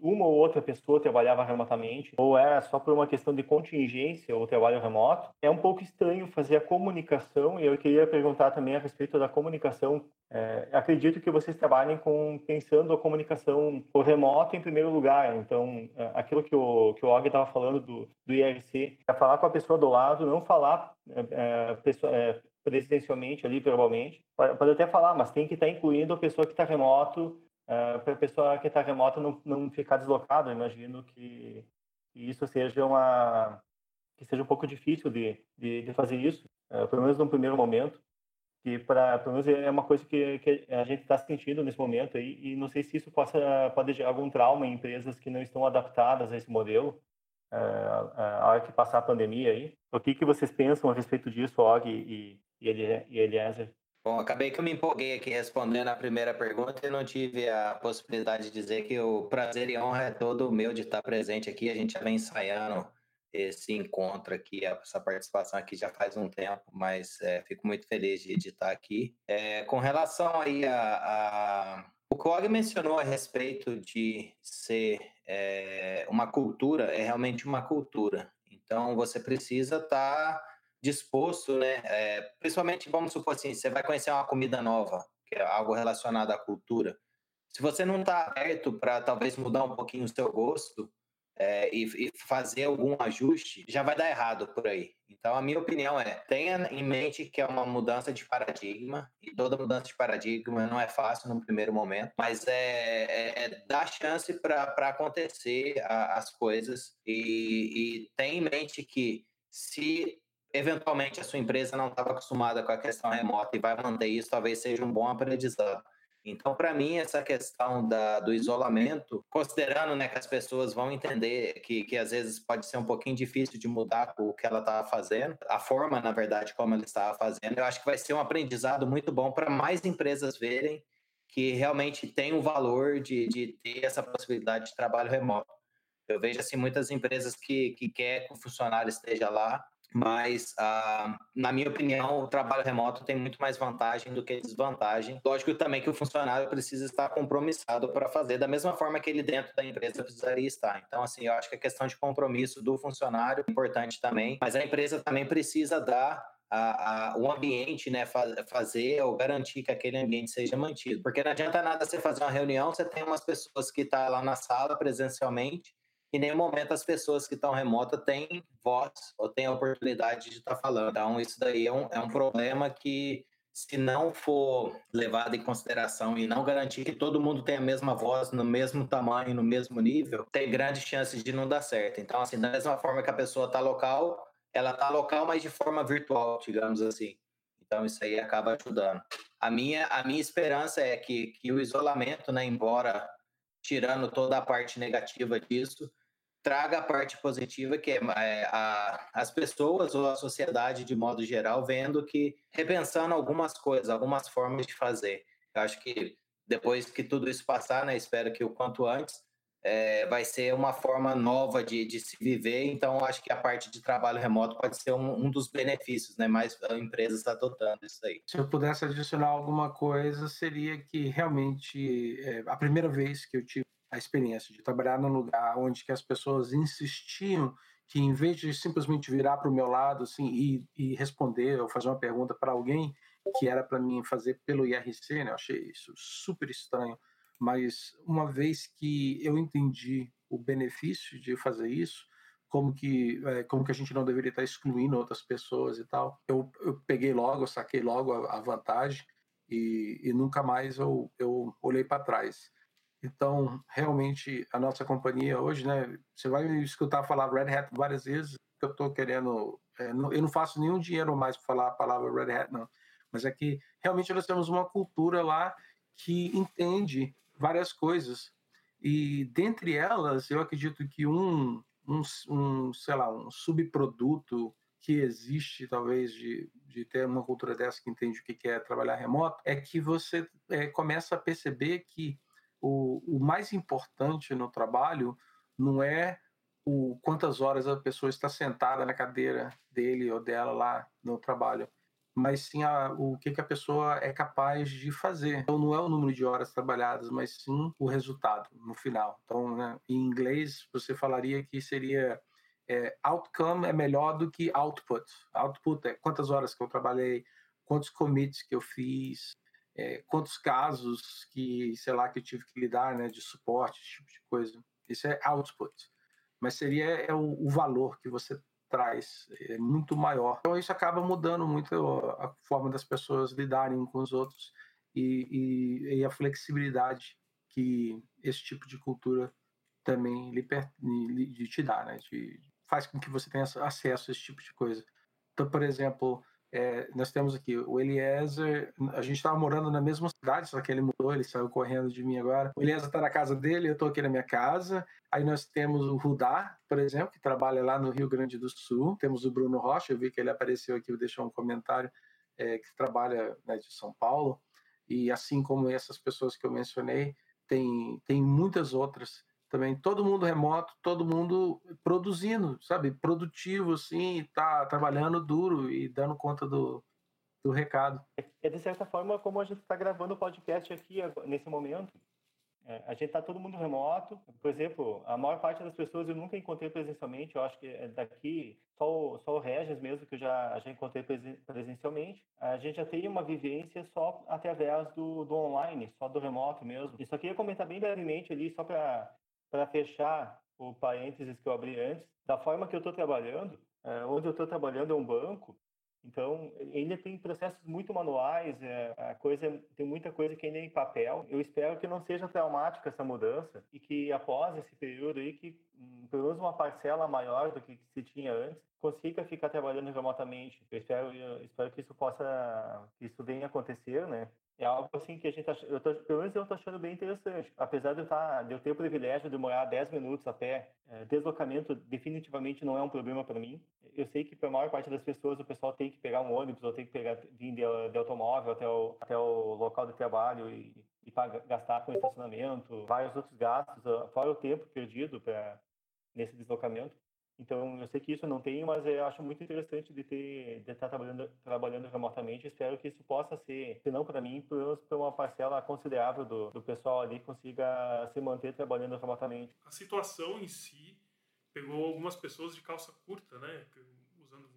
uma ou outra pessoa trabalhava remotamente ou era só por uma questão de contingência o trabalho remoto. É um pouco estranho fazer a comunicação e eu queria perguntar também a respeito da comunicação. É, acredito que vocês trabalhem com pensando a comunicação por remoto em primeiro lugar. Então aquilo que o que o Og estava falando do, do IRC é falar com a pessoa do lado não falar é, é, presencialmente ali, verbalmente. Pode até falar, mas tem que estar incluindo a pessoa que está remoto, uh, para a pessoa que está remota não, não ficar deslocada. imagino que, que, isso seja uma que seja um pouco difícil de, de, de fazer isso, uh, pelo menos no primeiro momento. Que para pelo menos é uma coisa que, que a gente está sentindo nesse momento aí, e não sei se isso possa pode gerar algum trauma em empresas que não estão adaptadas a esse modelo. Uh, a hora que passar a pandemia aí. O que, que vocês pensam a respeito disso, Og e, e, ele, e Eliezer? Bom, acabei que eu me empolguei aqui respondendo a primeira pergunta e não tive a possibilidade de dizer que o prazer e honra é todo meu de estar presente aqui. A gente já vem ensaiando esse encontro aqui, essa participação aqui já faz um tempo, mas é, fico muito feliz de, estar aqui. É, com relação aí a, a... O que o Og mencionou a respeito de ser é, uma cultura, é realmente uma cultura. Então, você precisa estar disposto, né? É, principalmente, vamos supor assim, você vai conhecer uma comida nova, que é algo relacionado à cultura. Se você não está aberto para talvez mudar um pouquinho o seu gosto é, e, e, fazer algum ajuste, já vai dar errado por aí. Então, a minha opinião é: tenha em mente que é uma mudança de paradigma, e toda mudança de paradigma não é fácil no primeiro momento, mas é, é, é dar chance para acontecer a, as coisas, e, e tenha em mente que se eventualmente a sua empresa não estava acostumada com a questão remota e vai manter isso, talvez seja um bom aprendizado. Então, para mim, essa questão da, do isolamento, considerando né, que as pessoas vão entender que, que às vezes pode ser um pouquinho difícil de mudar o que ela estava fazendo, a forma, na verdade, como ela estava fazendo, eu acho que vai ser um aprendizado muito bom para mais empresas verem que realmente tem o valor de, de ter essa possibilidade de trabalho remoto. Eu vejo assim muitas empresas que, que quer que o funcionário esteja lá mas, ah, na minha opinião, o trabalho remoto tem muito mais vantagem do que desvantagem. Lógico também que o funcionário precisa estar compromissado para fazer, da mesma forma que ele dentro da empresa precisaria estar. Então, assim, eu acho que a questão de compromisso do funcionário é importante também, mas a empresa também precisa dar a, a, o ambiente, né, fazer ou garantir que aquele ambiente seja mantido. Porque não adianta nada você fazer uma reunião, você tem umas pessoas que estão tá lá na sala presencialmente em nenhum momento as pessoas que estão remotas têm voz ou têm a oportunidade de estar tá falando. Então, isso daí é um, é um problema que, se não for levado em consideração e não garantir que todo mundo tem a mesma voz, no mesmo tamanho, no mesmo nível, tem grandes chances de não dar certo. Então, assim, da mesma forma que a pessoa está local, ela está local, mas de forma virtual, digamos assim. Então, isso aí acaba ajudando. A minha, a minha esperança é que, que o isolamento, né, embora tirando toda a parte negativa disso, traga a parte positiva, que é, é a, as pessoas ou a sociedade de modo geral vendo que, repensando algumas coisas, algumas formas de fazer. Eu acho que depois que tudo isso passar, né, espero que o quanto antes, é, vai ser uma forma nova de, de se viver, então acho que a parte de trabalho remoto pode ser um, um dos benefícios, né? Mais empresas adotando isso aí. Se eu pudesse adicionar alguma coisa, seria que realmente é, a primeira vez que eu tive a experiência de trabalhar num lugar onde que as pessoas insistiam que em vez de simplesmente virar para o meu lado assim e, e responder ou fazer uma pergunta para alguém que era para mim fazer pelo IRC, né? Eu achei isso super estranho mas uma vez que eu entendi o benefício de fazer isso, como que é, como que a gente não deveria estar excluindo outras pessoas e tal, eu, eu peguei logo, eu saquei logo a, a vantagem e, e, nunca mais eu, eu olhei para trás. Então, realmente, a nossa companhia hoje, né? Você vai me escutar falar Red Hat várias vezes, que eu estou querendo. É, não, eu não faço nenhum dinheiro mais para falar a palavra Red Hat, não. Mas é que realmente nós temos uma cultura lá que entende várias coisas. E dentre elas, eu acredito que um, um, um sei lá, um subproduto que existe, talvez, de, de ter uma cultura dessa que entende o que é trabalhar remoto, é que você é, começa a perceber que o, o mais importante no trabalho não é o quantas horas a pessoa está sentada na cadeira dele ou dela lá no trabalho, mas sim a, o que, que a pessoa é capaz de fazer. Então, não é o número de horas trabalhadas, mas sim o resultado no final. Então, né, em inglês, você falaria que seria é, outcome é melhor do que output. Output é quantas horas que eu trabalhei, quantos commits que eu fiz, é, quantos casos que, sei lá, que eu tive que lidar, né, de suporte, esse tipo de coisa. Isso é output. Mas seria é o, o valor que você traz é muito maior. Então isso acaba mudando muito a forma das pessoas lidarem com os outros e, e, e a flexibilidade que esse tipo de cultura também lhe, lhe, te dá, né? De, faz com que você tenha acesso a esse tipo de coisa. Então, por exemplo, é, nós temos aqui o Eliezer, a gente estava morando na mesma cidade, só que ele mudou, ele saiu correndo de mim agora. O Eliezer está na casa dele, eu estou aqui na minha casa. Aí nós temos o Rudá, por exemplo, que trabalha lá no Rio Grande do Sul. Temos o Bruno Rocha, eu vi que ele apareceu aqui, deixou um comentário, é, que trabalha né, de São Paulo. E assim como essas pessoas que eu mencionei, tem, tem muitas outras também todo mundo remoto, todo mundo produzindo, sabe? Produtivo, assim, tá trabalhando duro e dando conta do, do recado. É de certa forma como a gente está gravando o podcast aqui nesse momento. É, a gente está todo mundo remoto. Por exemplo, a maior parte das pessoas eu nunca encontrei presencialmente. Eu acho que é daqui só o, só o Regis mesmo que eu já, já encontrei presencialmente. A gente já tem uma vivência só através do, do online, só do remoto mesmo. E só queria comentar bem brevemente ali, só para para fechar o parênteses que eu abri antes, da forma que eu estou trabalhando, é, onde eu estou trabalhando é um banco, então ainda tem processos muito manuais, é, a coisa tem muita coisa que ainda é em papel. Eu espero que não seja traumática essa mudança e que após esse período aí que hum, pelo menos uma parcela maior do que se tinha antes consiga ficar trabalhando remotamente. Eu espero, eu espero que isso possa, que isso venha acontecer, né? É algo assim que a gente tá, eu tô, pelo menos eu estou achando bem interessante. Apesar de eu, tá, de eu ter o privilégio de morar 10 minutos a pé, é, deslocamento definitivamente não é um problema para mim. Eu sei que para a maior parte das pessoas o pessoal tem que pegar um ônibus ou tem que pegar, vir de, de automóvel até o, até o local de trabalho e, e gastar com estacionamento, vários outros gastos, fora o tempo perdido pra, nesse deslocamento. Então, eu sei que isso não tem, mas eu acho muito interessante de ter de estar trabalhando trabalhando remotamente. Espero que isso possa ser, se não para mim, para uma parcela considerável do, do pessoal ali consiga se manter trabalhando remotamente. A situação em si pegou algumas pessoas de calça curta, né, usando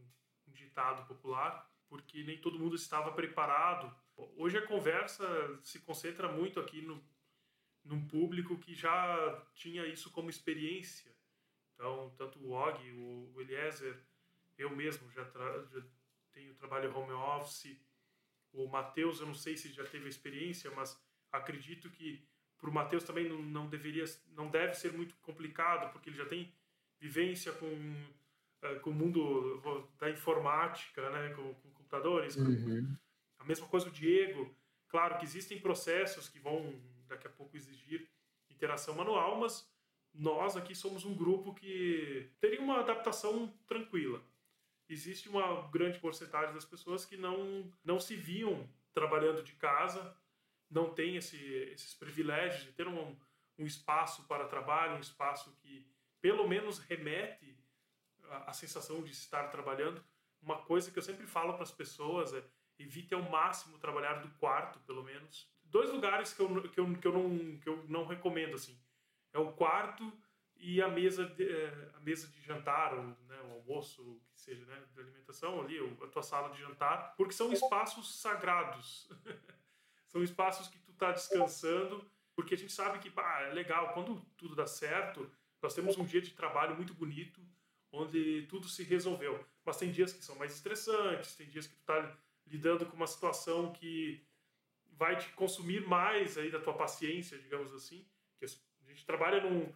um ditado popular, porque nem todo mundo estava preparado. Hoje a conversa se concentra muito aqui no num público que já tinha isso como experiência então, tanto o Og, o Eliezer, eu mesmo já, já tenho trabalho home office. O Matheus, eu não sei se já teve experiência, mas acredito que para o Matheus também não, não deveria, não deve ser muito complicado, porque ele já tem vivência com uh, com o mundo da informática, né, com, com computadores. Uhum. A mesma coisa o Diego. Claro que existem processos que vão daqui a pouco exigir interação manual, mas nós aqui somos um grupo que teria uma adaptação tranquila. Existe uma grande porcentagem das pessoas que não, não se viam trabalhando de casa, não tem esse, esses privilégios de ter um, um espaço para trabalho, um espaço que pelo menos remete a sensação de estar trabalhando. Uma coisa que eu sempre falo para as pessoas é evite ao máximo trabalhar do quarto, pelo menos. Dois lugares que eu, que eu, que eu, não, que eu não recomendo, assim é o quarto e a mesa de, é, a mesa de jantar, ou né, o almoço, que seja, né, de alimentação ali, a tua sala de jantar, porque são espaços sagrados. são espaços que tu está descansando, porque a gente sabe que é legal, quando tudo dá certo, nós temos um dia de trabalho muito bonito, onde tudo se resolveu. Mas tem dias que são mais estressantes, tem dias que tu está lidando com uma situação que vai te consumir mais aí da tua paciência, digamos assim, que gente trabalha num,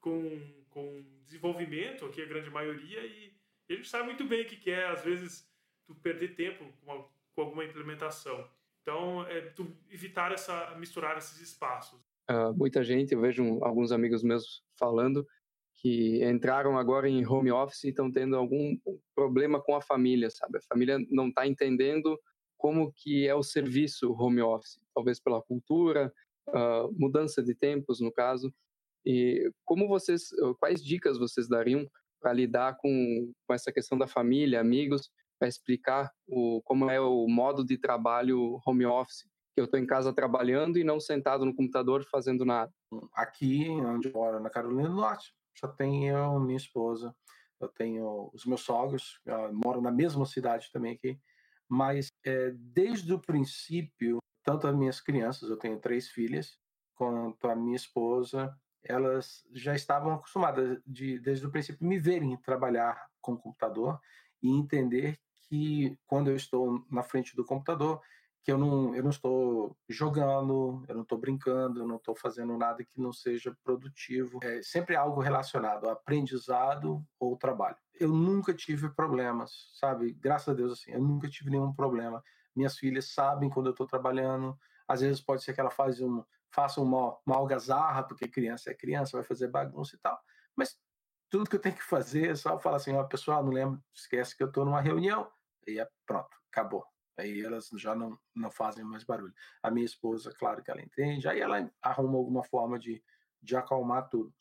com, com desenvolvimento, aqui a grande maioria, e, a gente sabe muito bem o que, é, às vezes, tu perder tempo com, uma, com alguma implementação. Então, é tu evitar essa, misturar esses espaços. Uh, muita gente, eu vejo alguns amigos meus falando que entraram agora em home office e estão tendo algum problema com a família, sabe? A família não está entendendo como que é o serviço home office, talvez pela cultura, uh, mudança de tempos, no caso. E como vocês, quais dicas vocês dariam para lidar com, com essa questão da família, amigos, para explicar o, como é o modo de trabalho home office, que eu estou em casa trabalhando e não sentado no computador fazendo nada. Aqui, onde eu moro, na Carolina do Norte, só tenho eu, minha esposa, eu tenho os meus sogros, moram na mesma cidade também aqui, mas é, desde o princípio, tanto as minhas crianças, eu tenho três filhas, quanto a minha esposa, elas já estavam acostumadas de, desde o princípio, me verem trabalhar com o computador e entender que quando eu estou na frente do computador, que eu não, eu não estou jogando, eu não estou brincando, eu não estou fazendo nada que não seja produtivo. É sempre algo relacionado ao aprendizado ou trabalho. Eu nunca tive problemas, sabe? Graças a Deus, assim, eu nunca tive nenhum problema. Minhas filhas sabem quando eu estou trabalhando. Às vezes pode ser que ela faz um, faça uma, uma algazarra, porque criança é criança, vai fazer bagunça e tal. Mas tudo que eu tenho que fazer é só falar assim, ó, oh, pessoal, não lembro, esquece que eu estou numa reunião. E é pronto, acabou. Aí elas já não, não fazem mais barulho. A minha esposa, claro que ela entende, aí ela arruma alguma forma de, de acalmar tudo.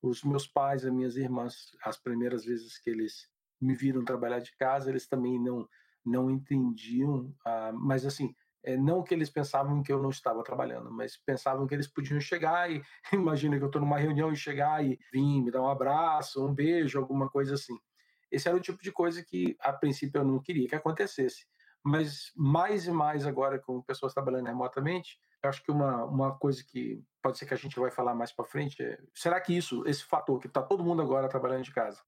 Os meus pais, as minhas irmãs, as primeiras vezes que eles me viram trabalhar de casa, eles também não não entendiam, ah, mas assim, é, não que eles pensavam que eu não estava trabalhando, mas pensavam que eles podiam chegar e imagina que eu estou numa reunião e chegar e vir me dar um abraço, um beijo, alguma coisa assim. Esse era o tipo de coisa que a princípio eu não queria que acontecesse mas mais e mais agora com pessoas trabalhando remotamente, eu acho que uma, uma coisa que pode ser que a gente vai falar mais para frente é, será que isso, esse fator que está todo mundo agora trabalhando de casa,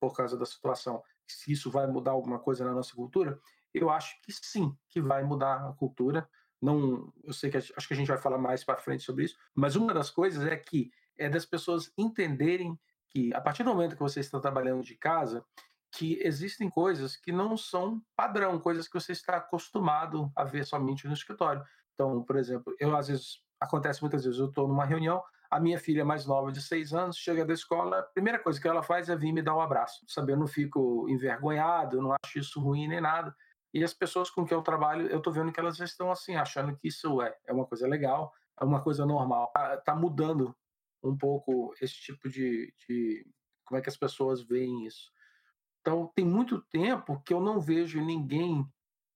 por causa da situação, se isso vai mudar alguma coisa na nossa cultura? Eu acho que sim, que vai mudar a cultura. Não, eu sei que acho que a gente vai falar mais para frente sobre isso, mas uma das coisas é que é das pessoas entenderem que a partir do momento que você está trabalhando de casa, que existem coisas que não são padrão, coisas que você está acostumado a ver somente no escritório. Então, por exemplo, eu às vezes acontece muitas vezes, eu estou numa reunião, a minha filha mais nova de seis anos chega da escola, a primeira coisa que ela faz é vir me dar um abraço. Sabe, eu não fico envergonhado, eu não acho isso ruim nem nada. E as pessoas com quem eu trabalho, eu estou vendo que elas estão assim, achando que isso é, é uma coisa legal, é uma coisa normal. Está tá mudando um pouco esse tipo de, de como é que as pessoas veem isso. Então, tem muito tempo que eu não vejo ninguém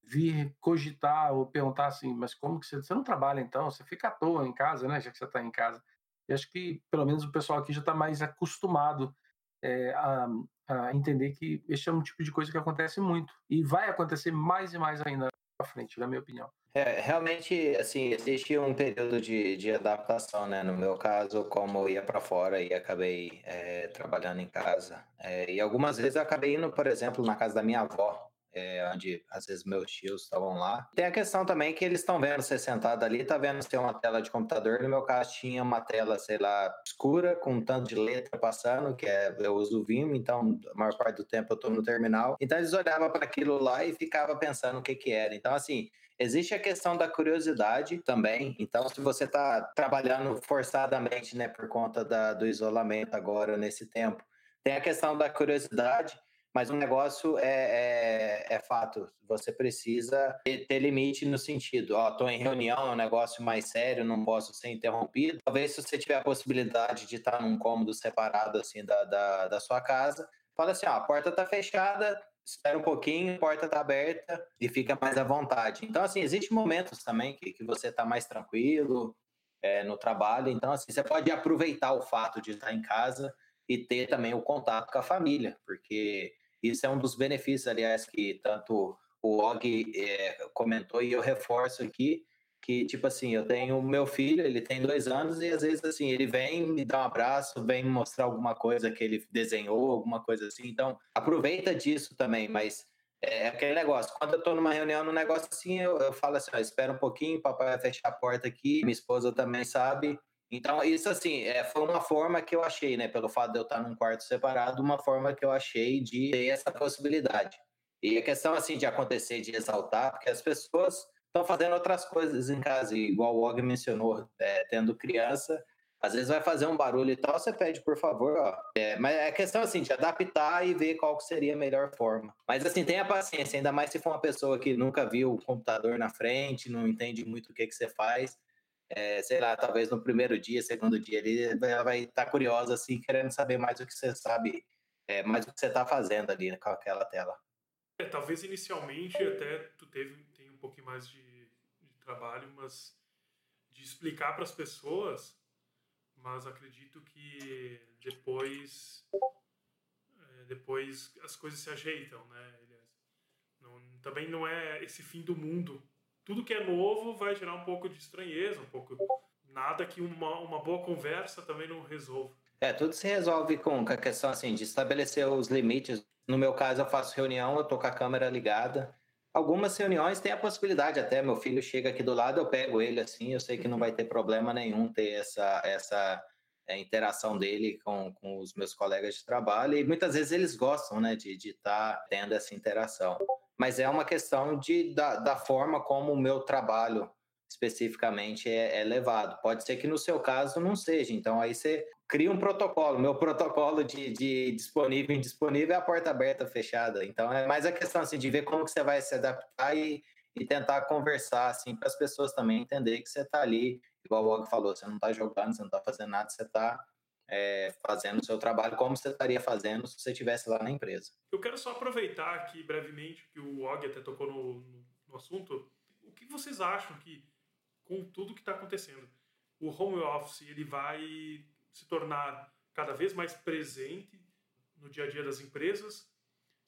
vir cogitar ou perguntar assim, mas como que você, você não trabalha então? Você fica à toa em casa, né? Já que você está em casa. E acho que, pelo menos, o pessoal aqui já está mais acostumado é, a, a, entender que esse é um tipo de coisa que acontece muito. E vai acontecer mais e mais ainda para frente, na minha opinião. É, realmente, assim, existe um período de, de adaptação, né? No meu caso, como eu ia para fora e acabei é, trabalhando em casa. É, e algumas vezes eu acabei indo, por exemplo, na casa da minha avó, é, onde às vezes meus tios estavam lá. Tem a questão também que eles estão vendo você sentado ali, tá vendo se tem uma tela de computador. No meu caso, tinha uma tela, sei lá, escura, com um tanto de letra passando, que é, eu uso o Vim, então a maior parte do tempo eu tô no terminal. Então eles olhavam para aquilo lá e ficavam pensando o que que era. Então, assim, Existe a questão da curiosidade também. Então, se você está trabalhando forçadamente, né, por conta da, do isolamento agora nesse tempo, tem a questão da curiosidade, mas o negócio é, é, é fato. Você precisa ter, ter, limite no sentido, ó, estou em reunião, é um negócio mais sério, não posso ser interrompido. Talvez se você tiver a possibilidade de estar num cômodo separado assim da, da, da sua casa, fala assim, ó, a porta está fechada, espera um pouquinho, a porta está aberta e fica mais à vontade. Então, assim, existem momentos também que, que você está mais tranquilo é, no trabalho. Então, assim, você pode aproveitar o fato de estar em casa e ter também o contato com a família, porque isso é um dos benefícios, aliás, que tanto o Og é, comentou e eu reforço aqui, que, tipo assim, eu tenho meu filho, ele tem dois anos, e às vezes, assim, ele vem me dar um abraço, vem me mostrar alguma coisa que ele desenhou, alguma coisa assim. Então, aproveita disso também, mas é, é aquele negócio. Quando eu tô numa reunião, num negócio assim, eu, eu falo assim, ó, espera um pouquinho, papai vai fechar a porta aqui, minha esposa também sabe. Então, isso, assim, é, foi uma forma que eu achei, né, pelo fato de eu estar num quarto separado, uma forma que eu achei de ter essa possibilidade. E a questão, assim, de acontecer, de exaltar, porque as pessoas estão fazendo outras coisas em casa, igual o Og mencionou, é, tendo criança, às vezes vai fazer um barulho e tal, você pede, por favor, ó. É, mas é questão, assim, de adaptar e ver qual seria a melhor forma. Mas, assim, tenha paciência, ainda mais se for uma pessoa que nunca viu o computador na frente, não entende muito o que, que você faz. É, sei lá, talvez no primeiro dia, segundo dia, ali, ela vai estar tá curiosa, assim, querendo saber mais o que você sabe, é, mais o que você está fazendo ali com aquela tela. É, talvez inicialmente até tu teve tem um pouquinho mais de, de trabalho, mas de explicar para as pessoas, mas acredito que depois é, depois as coisas se ajeitam, né? Não, também não é esse fim do mundo. Tudo que é novo vai gerar um pouco de estranheza, um pouco nada que uma, uma boa conversa também não resolva. É, tudo se resolve com a questão assim de estabelecer os limites. No meu caso, eu faço reunião, eu tô com a câmera ligada. Algumas reuniões tem a possibilidade até, meu filho chega aqui do lado, eu pego ele assim, eu sei que não vai ter problema nenhum ter essa, essa é, interação dele com, com os meus colegas de trabalho, e muitas vezes eles gostam né, de estar tá tendo essa interação. Mas é uma questão de, da, da forma como o meu trabalho especificamente é, é, levado. Pode ser que no seu caso não seja, então aí você cria um protocolo. Meu protocolo de, de disponível e indisponível é a porta aberta fechada. Então é mais a questão assim, de ver como que você vai se adaptar e, e tentar conversar assim, para as pessoas também entender que você está ali, igual o Og falou, você não está jogando, você não está fazendo nada, você está é, fazendo o seu trabalho como você estaria fazendo se você estivesse lá na empresa. Eu quero só aproveitar aqui brevemente que o Og até tocou no, no assunto. O que vocês acham que com tudo que está acontecendo. O home office ele vai se tornar cada vez mais presente no dia a dia das empresas.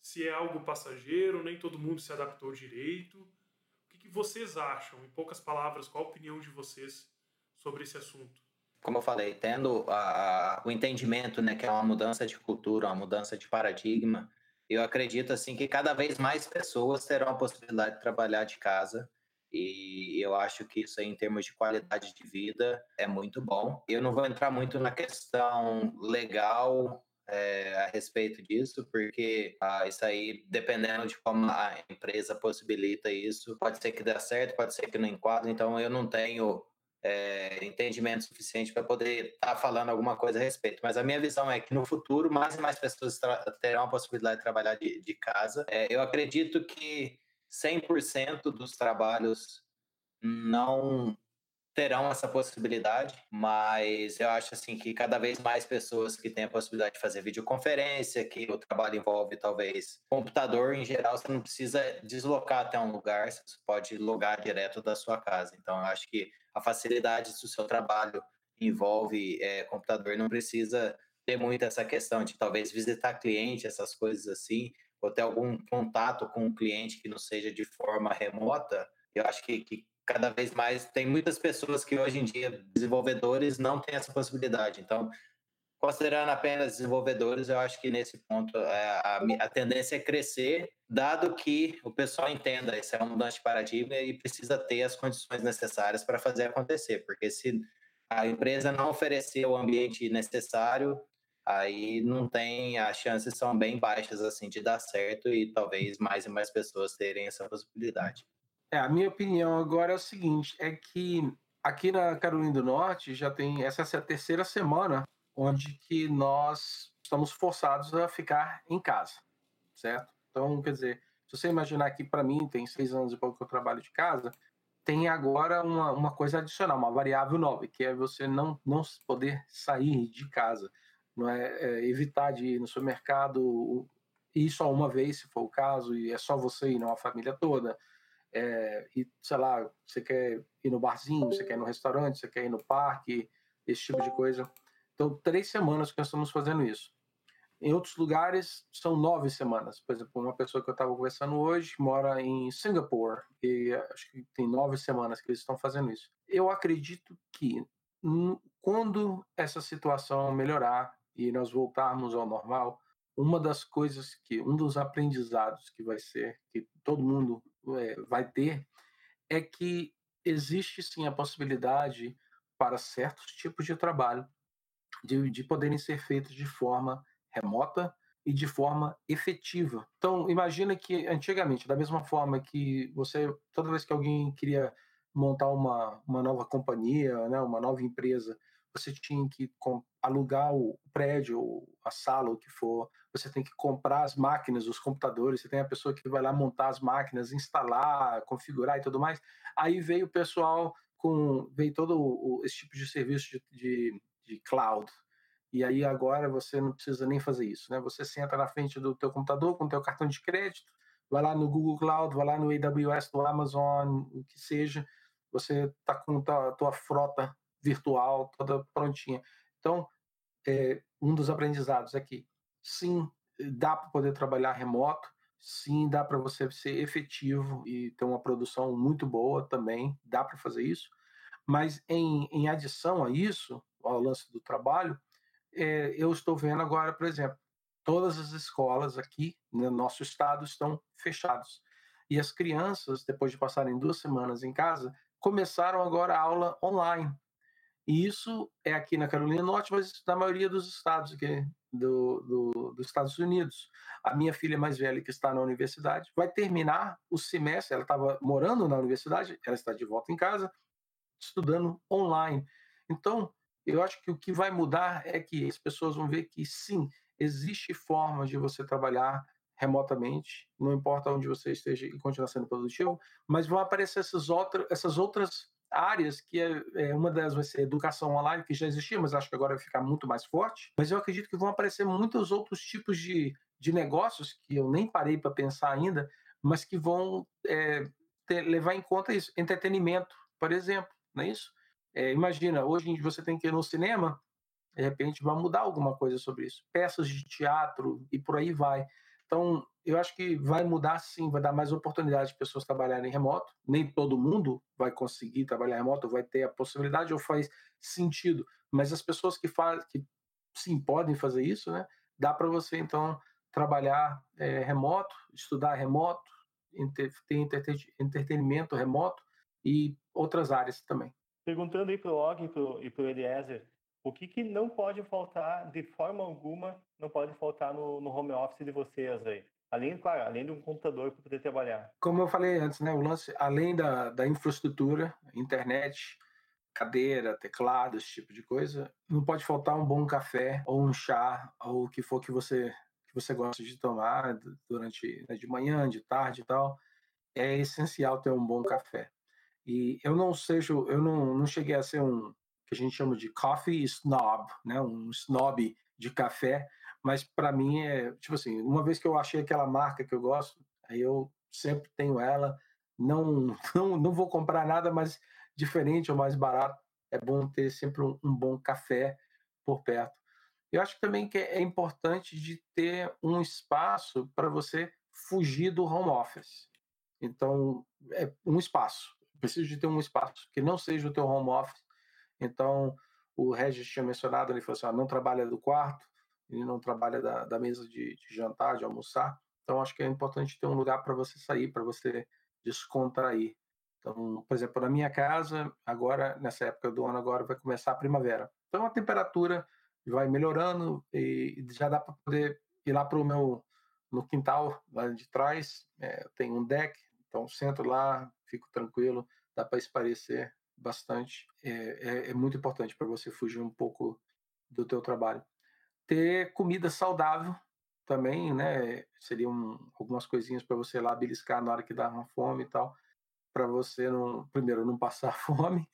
Se é algo passageiro, nem todo mundo se adaptou direito. O que, que vocês acham? Em poucas palavras, qual a opinião de vocês sobre esse assunto? Como eu falei, tendo a, a, o entendimento, né, que é uma mudança de cultura, uma mudança de paradigma, eu acredito assim que cada vez mais pessoas terão a possibilidade de trabalhar de casa e eu acho que isso aí, em termos de qualidade de vida, é muito bom. Eu não vou entrar muito na questão legal é, a respeito disso, porque ah, isso aí, dependendo de como a empresa possibilita isso, pode ser que dê certo, pode ser que não enquadre. Então, eu não tenho é, entendimento suficiente para poder estar tá falando alguma coisa a respeito. Mas a minha visão é que no futuro, mais e mais pessoas terão a possibilidade de trabalhar de, de casa. É, eu acredito que 100% dos trabalhos não terão essa possibilidade, mas eu acho assim que cada vez mais pessoas que têm a possibilidade de fazer videoconferência, que o trabalho envolve talvez computador em geral, você não precisa deslocar até um lugar, você pode logar direto da sua casa. Então eu acho que a facilidade do seu trabalho envolve é, computador, não precisa ter muito essa questão de talvez visitar cliente, essas coisas assim ou ter algum contato com um cliente que não seja de forma remota, eu acho que, que cada vez mais tem muitas pessoas que hoje em dia, desenvolvedores, não têm essa possibilidade. Então, considerando apenas desenvolvedores, eu acho que nesse ponto é, a, a, tendência é crescer, dado que o pessoal entenda isso é uma mudança de paradigma e precisa ter as condições necessárias para fazer acontecer, porque se a empresa não oferecer o ambiente necessário, aí não tem, as chances são bem baixas assim de dar certo e talvez mais e mais pessoas terem essa possibilidade. É, a minha opinião agora é o seguinte, é que aqui na Carolina do Norte já tem essa é a terceira semana onde que nós estamos forçados a ficar em casa, certo? Então, quer dizer, se você imaginar que para mim tem seis anos e pouco que eu trabalho de casa, tem agora uma, uma coisa adicional, uma variável nova, que é você não, não poder sair de casa não é, é, evitar de ir no supermercado ir só uma vez, se for o caso, e é só você e não a família toda. É, e, sei lá, você quer ir no barzinho, você quer ir no restaurante, você quer ir no parque, esse tipo de coisa. Então, três semanas que nós estamos fazendo isso. Em outros lugares, são nove semanas. Por exemplo, uma pessoa que eu estava conversando hoje mora em Singapura e acho que tem nove semanas que eles estão fazendo isso. Eu acredito que quando essa situação melhorar, e nós voltarmos ao normal, uma das coisas que, um dos aprendizados que vai ser, que todo mundo é, vai ter, é que existe sim a possibilidade para certos tipos de trabalho de, de poderem ser feitos de forma remota e de forma efetiva. Então, imagina que antigamente, da mesma forma que você, toda vez que alguém queria montar uma, uma nova companhia, né, uma nova empresa, você tinha que alugar o prédio, a sala, o que for, você tem que comprar as máquinas, os computadores, você tem a pessoa que vai lá montar as máquinas, instalar, configurar e tudo mais. Aí veio o pessoal com, veio todo o, esse tipo de serviço de, de, de cloud, e aí agora você não precisa nem fazer isso, né? Você senta na frente do teu computador com o teu cartão de crédito, vai lá no Google Cloud, vai lá no AWS, do Amazon, o que seja, você está com a tua frota virtual toda prontinha. Então, é, um dos aprendizados aqui, sim, dá para poder trabalhar remoto, sim, dá para você ser efetivo e ter uma produção muito boa também, dá para fazer isso, mas em, em adição a isso, ao lance do trabalho, é, eu estou vendo agora, por exemplo, todas as escolas aqui no nosso estado estão fechadas. E as crianças, depois de passarem duas semanas em casa, começaram agora a aula online. E isso é aqui na Carolina Norte, mas na maioria dos estados aqui do, do, dos Estados Unidos. A minha filha mais velha, que está na universidade, vai terminar o semestre. Ela estava morando na universidade, ela está de volta em casa, estudando online. Então, eu acho que o que vai mudar é que as pessoas vão ver que sim, existe formas de você trabalhar remotamente, não importa onde você esteja e continuar sendo produtivo, mas vão aparecer essas, outra, essas outras áreas, que é, é, uma delas vai ser educação online, que já existia, mas acho que agora vai ficar muito mais forte. Mas eu acredito que vão aparecer muitos outros tipos de, de negócios que eu nem parei para pensar ainda, mas que vão é, ter, levar em conta isso. Entretenimento, por exemplo, não é isso? É, imagina, hoje você tem que ir no cinema, de repente vai mudar alguma coisa sobre isso. Peças de teatro e por aí vai. Então, eu acho que vai mudar sim, vai dar mais oportunidade de pessoas trabalharem remoto. Nem todo mundo vai conseguir trabalhar remoto, vai ter a possibilidade ou faz sentido. Mas as pessoas que fazem, que sim podem fazer isso, né? Dá para você então trabalhar é, remoto, estudar remoto, ter entretenimento remoto e outras áreas também. Perguntando aí para o Og e para o Eliezer, o que, que não pode faltar de forma alguma, não pode faltar no, no home office de vocês aí? Além, claro, além de um computador para poder trabalhar. Como eu falei antes, né, o lance, além da, da infraestrutura, internet, cadeira, teclado, esse tipo de coisa, não pode faltar um bom café ou um chá ou o que for que você que você gosta de tomar durante né, de manhã, de tarde e tal. É essencial ter um bom café. E eu não seja, eu não, não cheguei a ser um que a gente chama de coffee snob, né? Um snob de café, mas para mim é tipo assim, uma vez que eu achei aquela marca que eu gosto, aí eu sempre tenho ela. Não, não, não vou comprar nada mais diferente ou mais barato. É bom ter sempre um, um bom café por perto. Eu acho também que é importante de ter um espaço para você fugir do home office. Então, é um espaço. Preciso de ter um espaço que não seja o teu home office, então, o Regis tinha mencionado, ele falou assim, ah, não trabalha do quarto, ele não trabalha da, da mesa de, de, jantar, de almoçar. Então, acho que é importante ter um lugar para você sair, para você descontrair. Então, por exemplo, na minha casa, agora, nessa época do ano, agora vai começar a primavera. Então, a temperatura vai melhorando e já dá para poder ir lá para o meu no quintal lá de trás, é, tem um deck, então sento lá, fico tranquilo, dá para esparecer bastante. É, é, é muito importante para você fugir um pouco do teu trabalho. Ter comida saudável também, né? Seriam algumas coisinhas para você lá beliscar na hora que dá uma fome e tal, para você não, primeiro, não passar fome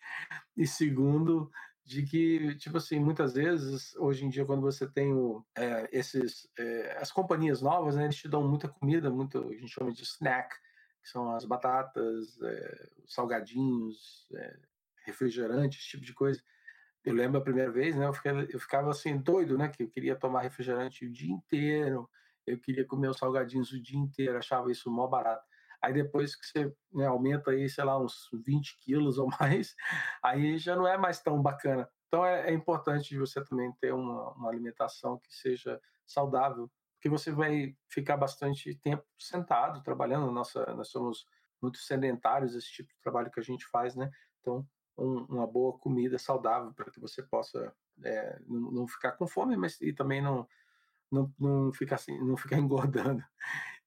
e segundo, de que, tipo assim, muitas vezes, hoje em dia, quando você tem o, é, esses, é, as companhias novas, né, eles te dão muita comida, muito, a gente chama de snack, que são as batatas, é, os salgadinhos, é, refrigerante, esse tipo de coisa. Eu lembro a primeira vez, né? Eu, ficava, eu ficava assim, doido, né? Que eu queria tomar refrigerante o dia inteiro, eu queria comer os salgadinhos o dia inteiro, achava isso mó barato. Aí depois que você né, aumenta aí, sei lá, uns 20 quilos ou mais, aí já não é mais tão bacana. Então é, é importante você também ter uma, uma alimentação que seja saudável, porque você vai ficar bastante tempo sentado trabalhando. Nossa, nós somos muito sedentários, esse tipo de trabalho que a gente faz, né? Então um, uma boa comida saudável para que você possa é, não, não, ficar com fome, mas e também não não, não ficar assim, não ficar engordando.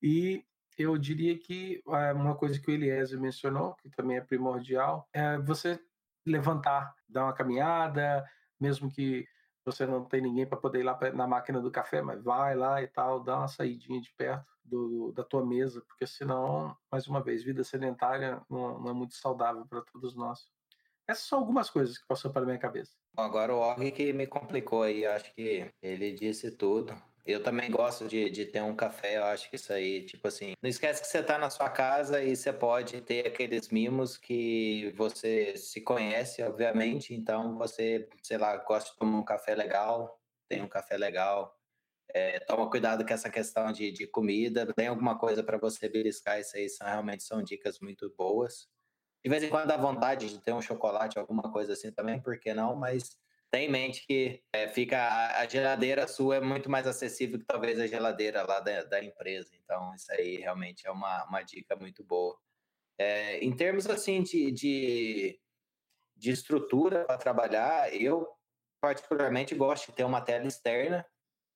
E eu diria que é, uma coisa que o Eliezer mencionou, que também é primordial, é você levantar, dar uma caminhada, mesmo que você não tem ninguém para poder ir lá na máquina do café, mas vai lá e tal, dá uma saidinha de perto do, da tua mesa, porque senão, mais uma vez, vida sedentária não, não é muito saudável para todos nós. Essas são algumas coisas que passou pela minha cabeça. Agora o Og que me complicou aí, acho que ele disse tudo. Eu também gosto de, de ter um café, eu acho que isso aí, tipo assim, não esquece que você tá na sua casa e você pode ter aqueles mimos que você se conhece, obviamente, então você, sei lá, gosta de tomar um café legal, tem um café legal, é, toma cuidado com essa questão de, de comida, tem alguma coisa para você beliscar, isso aí são, realmente são dicas muito boas. De vez em quando dá vontade de ter um chocolate, alguma coisa assim também, por que não? Mas tem em mente que é, fica a, a, geladeira sua é muito mais acessível que talvez a geladeira lá da, da empresa. Então, isso aí realmente é uma, uma dica muito boa. É, em termos assim de, de, de estrutura para trabalhar, eu particularmente gosto de ter uma tela externa.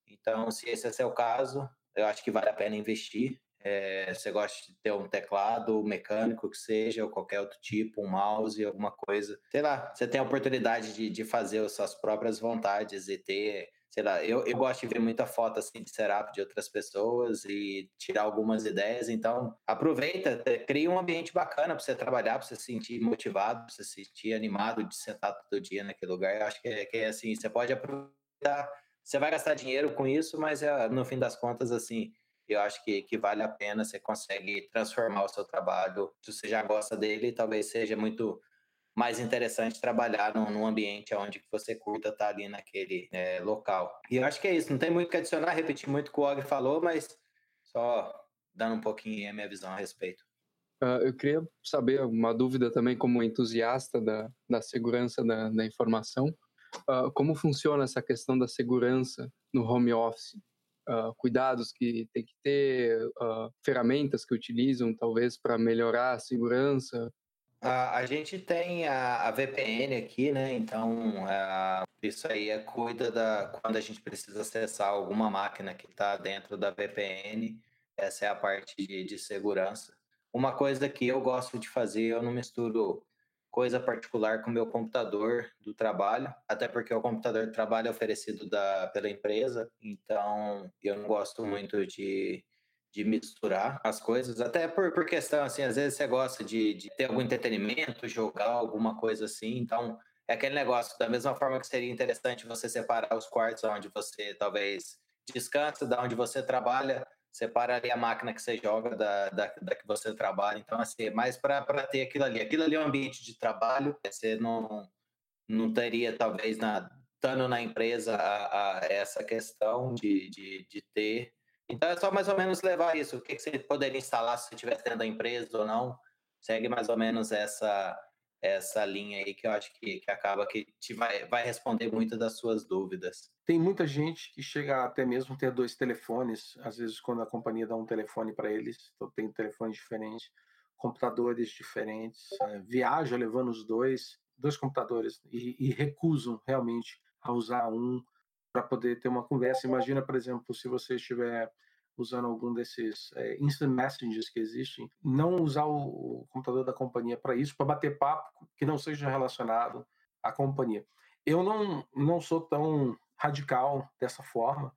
Então, se esse é seu caso, eu acho que vale a pena investir. É, você gosta de ter um teclado mecânico que seja, ou qualquer outro tipo, um mouse, alguma coisa. Sei lá, você tem a oportunidade de, de fazer as suas próprias vontades e ter, sei lá, eu, eu gosto de ver muita foto assim de setup de outras pessoas e tirar algumas ideias. Então, aproveita, cria um ambiente bacana para você trabalhar, para você se sentir motivado, para você se sentir animado de sentar todo dia naquele lugar. Eu acho que é, que é assim, você pode aproveitar. Você vai gastar dinheiro com isso, mas é, no fim das contas, assim, eu acho que, que vale a pena, você consegue transformar o seu trabalho. Se você já gosta dele, talvez seja muito mais interessante trabalhar num, num ambiente onde você curta estar ali naquele é, local. E eu acho que é isso, não tem muito que adicionar, repetir muito o que o Og falou, mas só dando um pouquinho a minha visão a respeito. Uh, eu queria saber uma dúvida também como entusiasta da, da segurança da, da informação. Uh, como funciona essa questão da segurança no home office? Uh, cuidados que tem que ter, uh, ferramentas que utilizam, talvez, para melhorar a segurança? A, a gente tem a, a, VPN aqui, né? Então, uh, isso aí é, cuida da quando a gente precisa acessar alguma máquina que está dentro da VPN. Essa é a parte de, de segurança. Uma coisa que eu gosto de fazer, eu não misturo coisa particular com o meu computador do trabalho, até porque o computador do trabalho é oferecido da, pela empresa, então eu não gosto muito de, de misturar as coisas, até por, por questão, assim, às vezes você gosta de, de ter algum entretenimento, jogar alguma coisa assim, então é aquele negócio, da mesma forma que seria interessante você separar os quartos onde você talvez descansa, da onde você trabalha, separa ali a máquina que você joga da, da, da que você trabalha. Então, assim, é mais para ter aquilo ali. Aquilo ali é um ambiente de trabalho, você não, não teria, talvez, na, estando na empresa, a, a essa questão de, de, de, ter. Então, é só mais ou menos levar isso. O que, que você poderia instalar se você estivesse dentro da empresa ou não. Segue mais ou menos essa essa linha aí que eu acho que, que acaba que te vai, vai responder muitas das suas dúvidas. Tem muita gente que chega até mesmo ter dois telefones, às vezes quando a companhia dá um telefone para eles, então tem telefones diferentes, computadores diferentes, é, viaja levando os dois, dois computadores e, e recusam realmente a usar um para poder ter uma conversa. Imagina, por exemplo, se você estiver usando algum desses é, instant messages que existem, não usar o, o computador da companhia para isso, para bater papo que não seja relacionado à companhia. Eu não, não sou tão radical dessa forma,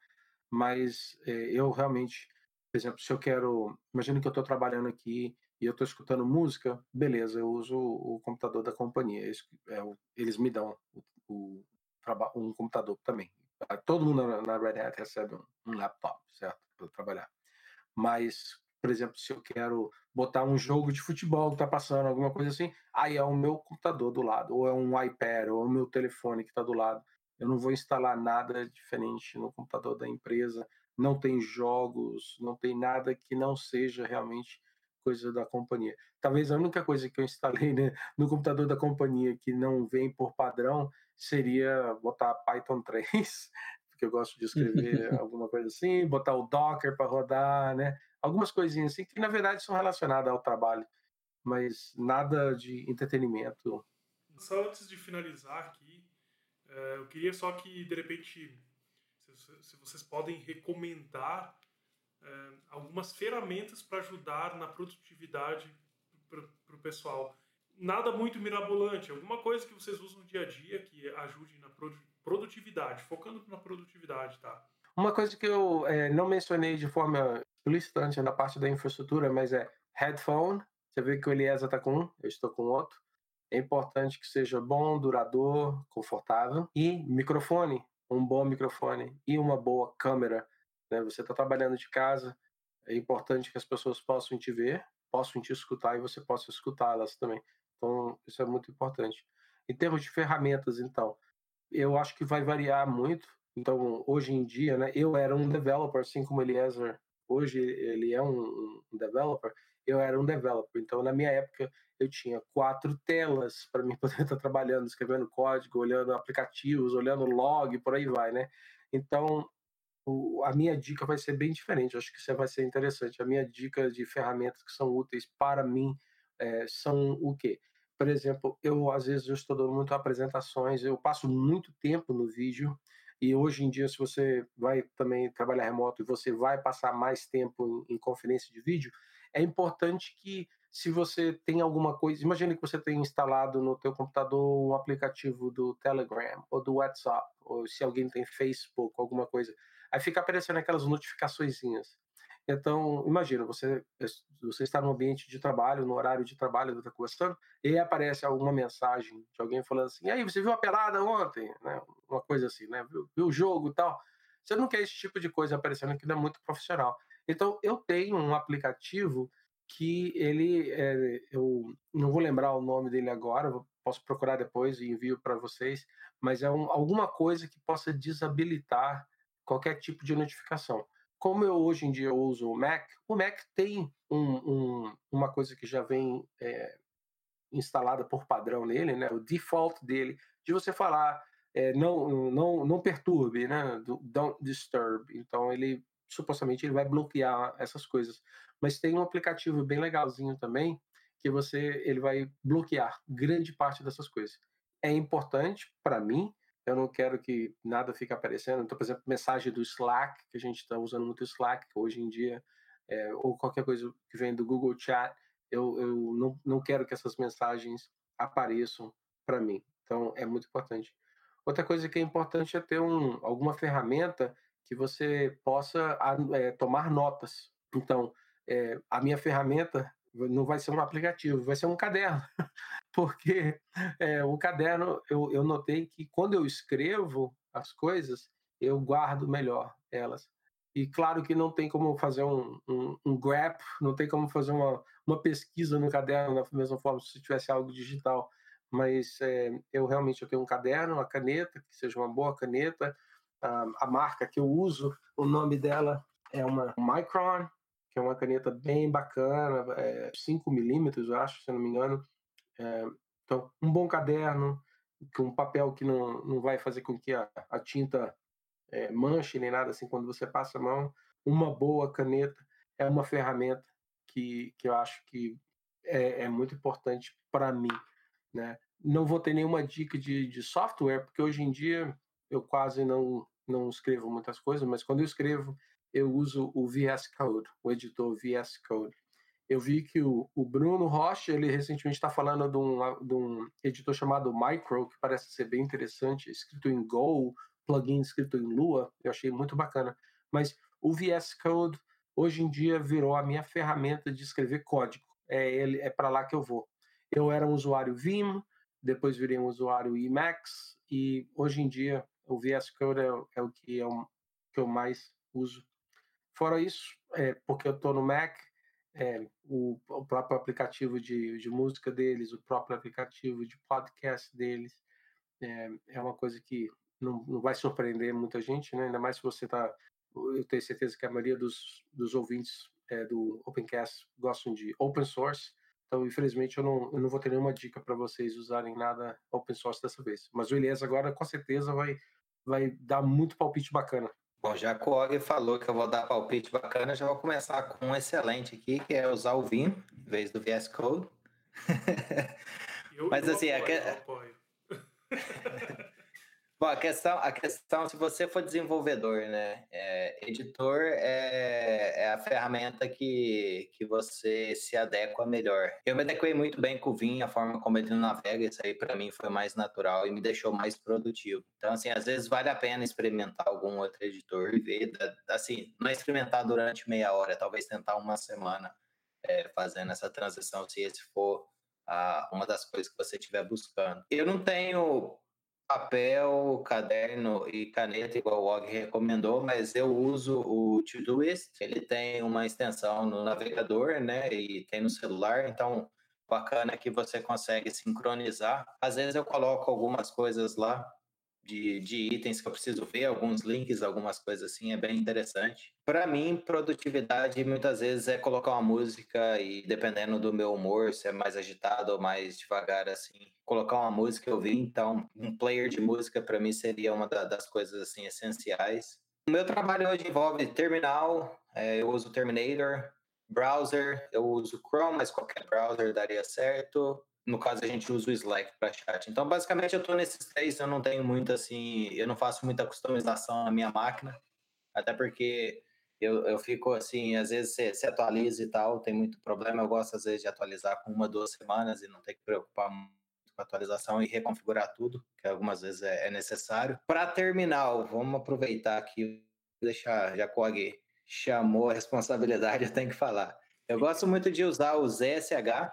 mas é, eu realmente, por exemplo, se eu quero, imagina que eu estou trabalhando aqui e eu estou escutando música, beleza, eu uso o, computador da companhia, eles, é, eles me dão o, o, um computador também. Todo mundo na, Red Hat recebe um laptop, certo? Para trabalhar. Mas, por exemplo, se eu quero botar um jogo de futebol que está passando, alguma coisa assim, aí é o meu computador do lado, ou é um iPad, ou é o meu telefone que está do lado. Eu não vou instalar nada diferente no computador da empresa. Não tem jogos, não tem nada que não seja realmente coisa da companhia. Talvez a única coisa que eu instalei né, no computador da companhia que não vem por padrão seria botar Python 3 porque eu gosto de escrever alguma coisa assim, botar o Docker para rodar, né? Algumas coisinhas assim que na verdade são relacionadas ao trabalho, mas nada de entretenimento. Só antes de finalizar aqui, eh, eu queria só que de repente se vocês podem recomendar eh, algumas ferramentas para ajudar na produtividade para o pessoal. Nada muito mirabolante, alguma coisa que vocês usam no dia a dia que ajude na produtividade produtividade, focando na produtividade, tá? Uma coisa que eu é, não mencionei de forma explícita na parte da infraestrutura, mas é headphone. Você vê que o Eliezer está com um, eu estou com outro. É importante que seja bom, duradouro, confortável. E microfone, um bom microfone e uma boa câmera né? Você está trabalhando de casa, é importante que as pessoas possam te ver, possam te escutar e você possa escutá-las também. Então, isso é muito importante. Em termos de ferramentas, então, eu acho que vai variar muito. Então, hoje em dia, né, eu era um developer, assim como Eliezer, hoje ele é um, um developer, eu era um developer. Então, na minha época, eu tinha quatro telas para mim poder estar trabalhando, escrevendo código, olhando aplicativos, olhando log, por aí vai, né? Então, o, a minha dica vai ser bem diferente. acho que isso vai ser interessante. A minha dica de ferramentas que são úteis para mim é, são o quê? Por exemplo, eu às vezes eu estou dando muito apresentações, eu passo muito tempo no vídeo e hoje em dia, se você vai também trabalhar remoto e você vai passar mais tempo em, em conferência de vídeo, é importante que se você tem alguma coisa, imagine que você tem instalado no teu computador um aplicativo do Telegram ou do WhatsApp, ou se alguém tem Facebook, alguma coisa, aí fica aparecendo aquelas notificaçõezinhas. Então, imagina, você, você está no ambiente de trabalho, no horário de trabalho, está conversando, e aparece alguma mensagem de alguém falando assim, aí, você viu a pelada ontem? Né? Uma coisa assim, né? Viu, viu o jogo e tal. Você não quer esse tipo de coisa aparecendo que não é muito profissional. Então, eu tenho um aplicativo que ele, é, eu não vou lembrar o nome dele agora, posso procurar depois e envio para vocês, mas é um, alguma coisa que possa desabilitar qualquer tipo de notificação como eu hoje em dia uso o Mac, o Mac tem um, um, uma coisa que já vem é, instalada por padrão nele, né? O default dele, de você falar é, não, não, não perturbe, né? Don't disturb. Então ele supostamente ele vai bloquear essas coisas. Mas tem um aplicativo bem legalzinho também que você ele vai bloquear grande parte dessas coisas. É importante para mim eu não quero que nada fique aparecendo. Então, por exemplo, mensagem do Slack, que a gente está usando muito Slack hoje em dia, é, ou qualquer coisa que vem do Google Chat, eu, eu não, não quero que essas mensagens apareçam para mim. Então, é muito importante. Outra coisa que é importante é ter um, alguma ferramenta que você possa é, tomar notas. Então, é, a minha ferramenta não vai ser um aplicativo, vai ser um caderno. Porque é, o caderno, eu, eu notei que quando eu escrevo as coisas, eu guardo melhor elas. E claro que não tem como fazer um, um, um não tem como fazer uma, uma pesquisa no caderno da mesma forma se tivesse algo digital. Mas é, eu realmente eu tenho um caderno, uma caneta, que seja uma boa caneta. A, a marca que eu uso, o nome dela é uma Micron, que é uma caneta bem bacana, é 5 milímetros, eu acho, se não me engano. É, então, um bom caderno, com um papel que não, não vai fazer com que a, a tinta é, manche nem nada assim quando você passa a mão. Uma boa caneta é uma ferramenta que, que eu acho que é, é muito importante para mim. Né? Não vou ter nenhuma dica de, de software, porque hoje em dia eu quase não, não escrevo muitas coisas, mas quando eu escrevo, eu uso o VS Code, o editor VS Code. Eu vi que o, o Bruno Rocha, ele recentemente está falando de um, de um editor chamado Micro, que parece ser bem interessante, escrito em Go, plugin escrito em Lua, eu achei muito bacana. Mas o VS Code, hoje em dia, virou a minha ferramenta de escrever código. É, ele, é para lá que eu vou. Eu era um usuário Vim, depois virei um usuário Emacs, e hoje em dia o VS Code é, é o que, é que eu mais uso Fora isso, é, porque eu estou no Mac, é, o, o, próprio aplicativo de, de, música deles, o próprio aplicativo de podcast deles, é, é uma coisa que não, não, vai surpreender muita gente, né? ainda mais se você está. Eu tenho certeza que a maioria dos, dos ouvintes é, do Opencast gostam de open source, então infelizmente eu não, eu não vou ter nenhuma dica para vocês usarem nada open source dessa vez. Mas o Elias agora com certeza vai, vai dar muito palpite bacana Bom, já que o Og falou que eu vou dar palpite bacana, já vou começar com um excelente aqui, que é usar o Vim em vez do VS Code. Eu, Mas assim, apoio, é que... Bom, a questão, a questão, se você for desenvolvedor, né? É, editor é, é, a ferramenta que, que você se adequa melhor. Eu me adequei muito bem com o Vim, a forma como ele navega, isso aí para mim foi mais natural e me deixou mais produtivo. Então, assim, às vezes vale a pena experimentar algum outro editor e ver, assim, não é experimentar durante meia hora, talvez tentar uma semana é, fazendo essa transição, se esse for uma das coisas que você estiver buscando. Eu não tenho papel, caderno e caneta, igual o Og recomendou, mas eu uso o Todoist. Ele tem uma extensão no navegador, né? E tem no celular, então bacana que você consegue sincronizar. Às vezes eu coloco algumas coisas lá de, de itens que eu preciso ver, alguns links, algumas coisas assim, é bem interessante. Para mim, produtividade muitas vezes é colocar uma música e dependendo do meu humor, se é mais agitado ou mais devagar assim, colocar uma música eu vi, então um player de música para mim seria uma da, das coisas assim essenciais. O meu trabalho hoje envolve terminal, é, eu uso Terminator, browser, eu uso Chrome, mas qualquer browser daria certo. No caso, a gente usa o Slack para chat. Então, basicamente, eu estou nesses três. Eu não tenho muito assim, eu não faço muita customização na minha máquina, até porque eu, eu fico assim, às vezes se, atualiza e tal, tem muito problema. Eu gosto, às vezes, de atualizar com uma, duas semanas e não ter que preocupar muito com a atualização e reconfigurar tudo, que algumas vezes é, é necessário. Para terminal, vamos aproveitar aqui, deixar já alguém chamou a responsabilidade, eu tenho que falar. Eu gosto muito de usar o ZSH,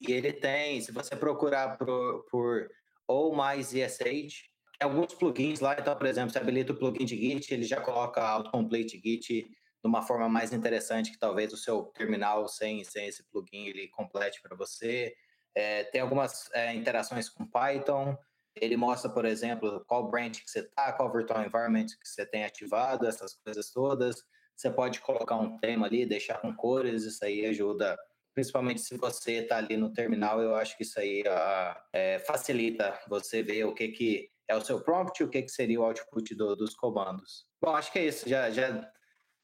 e ele tem, se você procurar por, por ou mais ESH, alguns plugins lá, então, por exemplo, se habilita o plugin de Git, ele já coloca autocomplete Git de uma forma mais interessante que talvez o seu terminal sem, sem esse plugin ele complete para você. É, tem algumas é, interações com Python, ele mostra, por exemplo, qual branch que você está, qual virtual environment que você tem ativado, essas coisas todas. Você pode colocar um tema ali, deixar com cores, isso aí ajuda principalmente se você está ali no terminal, eu acho que isso aí é, facilita você ver o que, que é o seu prompt e o que, que seria o output do, dos comandos. Bom, acho que é isso. Já, já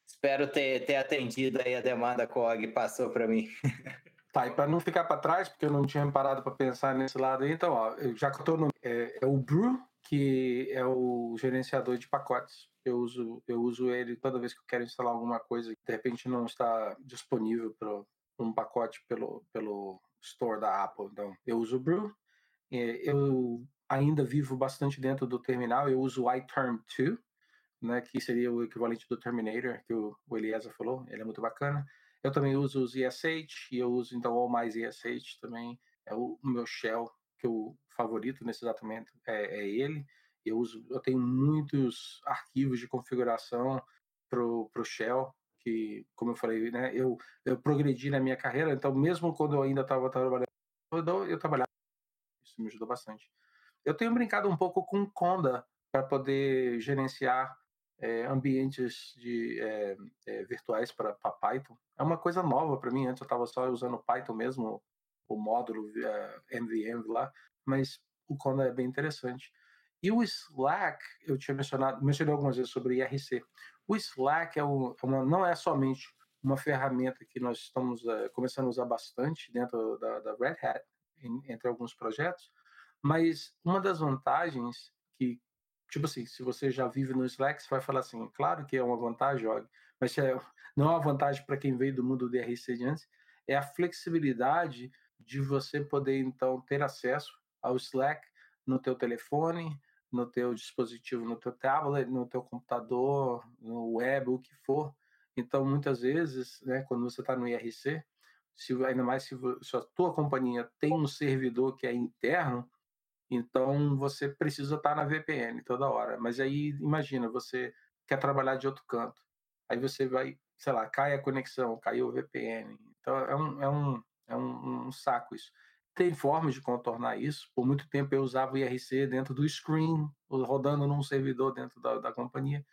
espero ter, ter atendido aí a demanda que o Og passou para mim. Tá, e para não ficar para trás, porque eu não tinha parado para pensar nesse lado aí, então, ó, já que eu estou no. É, é, o Brew, que é o gerenciador de pacotes. Eu uso, eu uso ele toda vez que eu quero instalar alguma coisa que de repente não está disponível para um pacote pelo, pelo store da Apple. Então, eu uso o Brew. Eu ainda vivo bastante dentro do terminal. Eu uso o iTerm2, né, que seria o equivalente do Terminator, que o, o Eliezer falou. Ele é muito bacana. Eu também uso os ESH, e eu uso então o mais ESH também. É o meu shell que eu favorito nesse exatamente é, é, ele. Eu uso, eu tenho muitos arquivos de configuração pro, pro shell que, como eu falei, né, eu, eu progredi na minha carreira, então mesmo quando eu ainda estava trabalhando, eu, trabalhava, isso me ajudou bastante. Eu tenho brincado um pouco com Conda para poder gerenciar é, ambientes de, é, é, virtuais para Python. É uma coisa nova para mim, antes eu estava só usando Python mesmo, o módulo MVM lá, mas o Conda é bem interessante. E o Slack, eu tinha mencionado, mencionei algumas vezes sobre IRC. O Slack é, é uma, não é somente uma ferramenta que nós estamos uh, começando a usar bastante dentro da, da Red Hat, em, entre alguns projetos, mas uma das vantagens que, tipo assim, se você já vive no Slack, você vai falar assim, claro que é uma vantagem, Og, mas é, não é uma vantagem para quem veio do mundo do DRC de antes, é a flexibilidade de você poder, então, ter acesso ao Slack no teu telefone, no teu dispositivo, no teu tablet, no teu computador, no web, o que for. Então, muitas vezes, né, quando você está no IRC, se, ainda mais se, se a tua companhia tem um servidor que é interno, então você precisa estar tá na VPN toda hora. Mas aí, imagina, você quer trabalhar de outro canto. Aí você vai, sei lá, cai a conexão, caiu o VPN. Então, é um, é um, é um, um saco isso. Tem formas de contornar isso. Por muito tempo eu usava o IRC dentro do Screen, rodando num servidor dentro da, da companhia,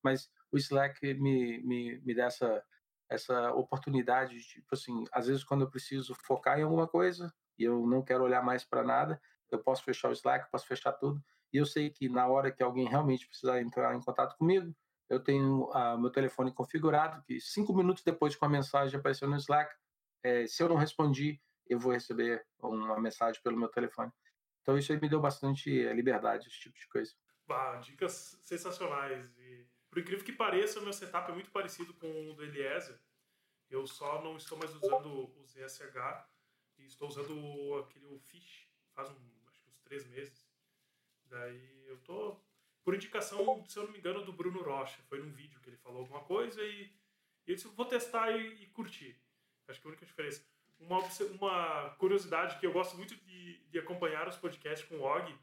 mas o Slack me, me, me dá essa, essa oportunidade de, tipo assim, às vezes quando eu preciso focar em alguma coisa e eu não quero olhar mais para nada, eu posso fechar o Slack, posso fechar tudo, e eu sei que na hora que alguém realmente precisar entrar em contato comigo, eu tenho uh, meu telefone configurado, que cinco minutos depois que a mensagem apareceu no Slack, é, se eu não respondi, eu vou receber uma mensagem pelo meu telefone. Então isso aí me deu bastante eh, liberdade, esse tipo de coisa. Dicas sensacionais. E, por incrível que pareça, o meu setup é muito parecido com o do Eliezer. Eu só não estou mais usando o ZSH e estou usando aquele o Fish faz um, acho que uns três meses. Daí eu tô por indicação, se eu não me engano, do Bruno Rocha. Foi num vídeo que ele falou alguma coisa e, e eu disse, vou testar e, e curtir. Acho que a única diferença uma, uma curiosidade que eu gosto muito de, de acompanhar os podcasts com o Og,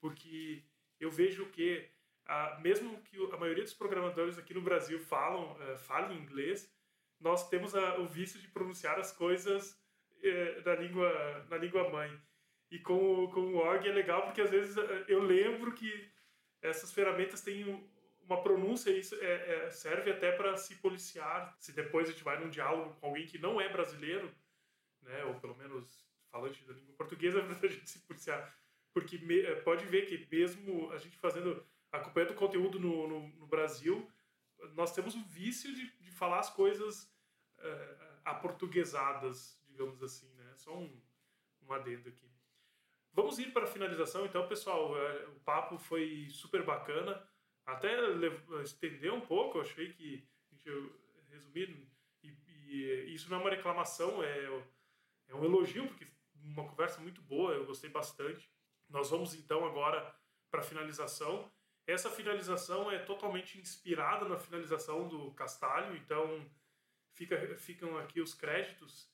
porque eu vejo que, ah, mesmo que a maioria dos programadores aqui no Brasil falam, uh, falem inglês, nós temos a, o vício de pronunciar as coisas uh, na, língua, na língua mãe. E com, com o org é legal porque às vezes eu lembro que essas ferramentas têm uma pronúncia isso é, é, serve até para se policiar. Se depois a gente vai num diálogo com alguém que não é brasileiro, né, ou pelo menos falante da língua portuguesa, para a gente se policiar. Porque me, é, pode ver que mesmo a gente fazendo, acompanhando o conteúdo no, no, no, Brasil, nós temos o vício de, de falar as coisas é, aportuguesadas, digamos assim, né? Só um, um adendo aqui. Vamos ir para a finalização, então, pessoal. É, o papo foi super bacana até estender um pouco, eu achei que a gente resumir, e, e, isso não é uma reclamação, é, é um elogio, porque uma conversa muito boa, eu gostei bastante. Nós vamos então agora para a finalização. Essa finalização é totalmente inspirada na finalização do Castalho, então fica, ficam aqui os créditos,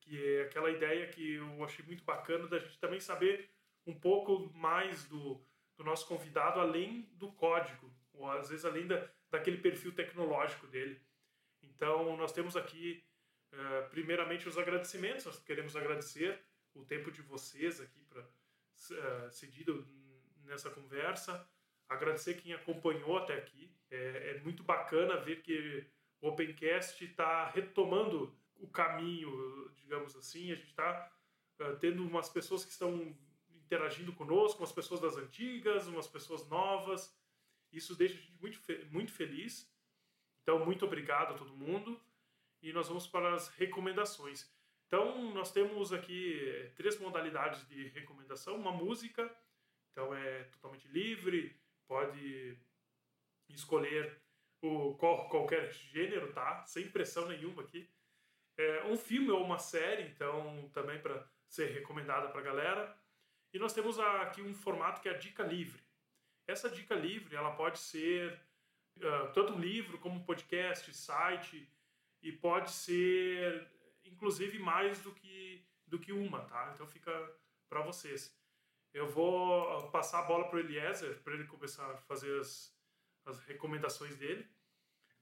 que é aquela ideia que eu achei muito bacana da gente também saber um pouco mais do, do nosso convidado além do código, ou às vezes além da, daquele perfil tecnológico dele. Então, nós temos aqui, primeiramente, os agradecimentos. Nós queremos agradecer o tempo de vocês aqui para cedido nessa conversa. Agradecer quem acompanhou até aqui. É, é muito bacana ver que o Opencast está retomando o caminho, digamos assim. A gente está uh, tendo umas pessoas que estão interagindo conosco, umas pessoas das antigas, umas pessoas novas. Isso deixa a gente muito, muito feliz. Então, muito obrigado a todo mundo. E nós vamos para as recomendações. Então, nós temos aqui eh, três modalidades de recomendação. Uma música, então é totalmente livre, pode escolher o, qual, qualquer gênero, tá? Sem pressão nenhuma aqui. É, um filme ou uma série, então também para ser recomendada para a galera. E nós temos aqui um formato que é a dica livre. Essa dica livre ela pode ser uh, tanto um livro como um podcast, site e pode ser inclusive mais do que do que uma, tá? Então fica para vocês. Eu vou passar a bola para o Eliezer para ele começar a fazer as, as recomendações dele.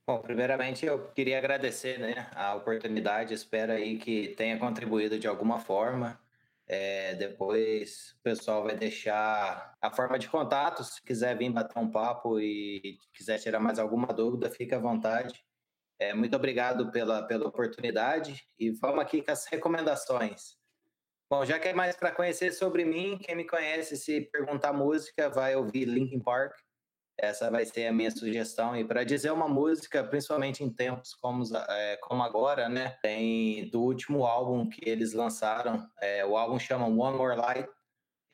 Bom, primeiramente eu queria agradecer né, a oportunidade, espero aí que tenha contribuído de alguma forma. É, depois o pessoal vai deixar a forma de contato. Se quiser vir bater um papo e quiser tirar mais alguma dúvida, fique à vontade. É, muito obrigado pela, pela oportunidade e vamos aqui com as recomendações. Bom, já que é mais para conhecer sobre mim, quem me conhece, se perguntar música, vai ouvir Linkin Park. Essa vai ser a minha sugestão. E para dizer uma música, principalmente em tempos como, é, como agora, né? Tem do último álbum que eles lançaram. É, o álbum chama One More Light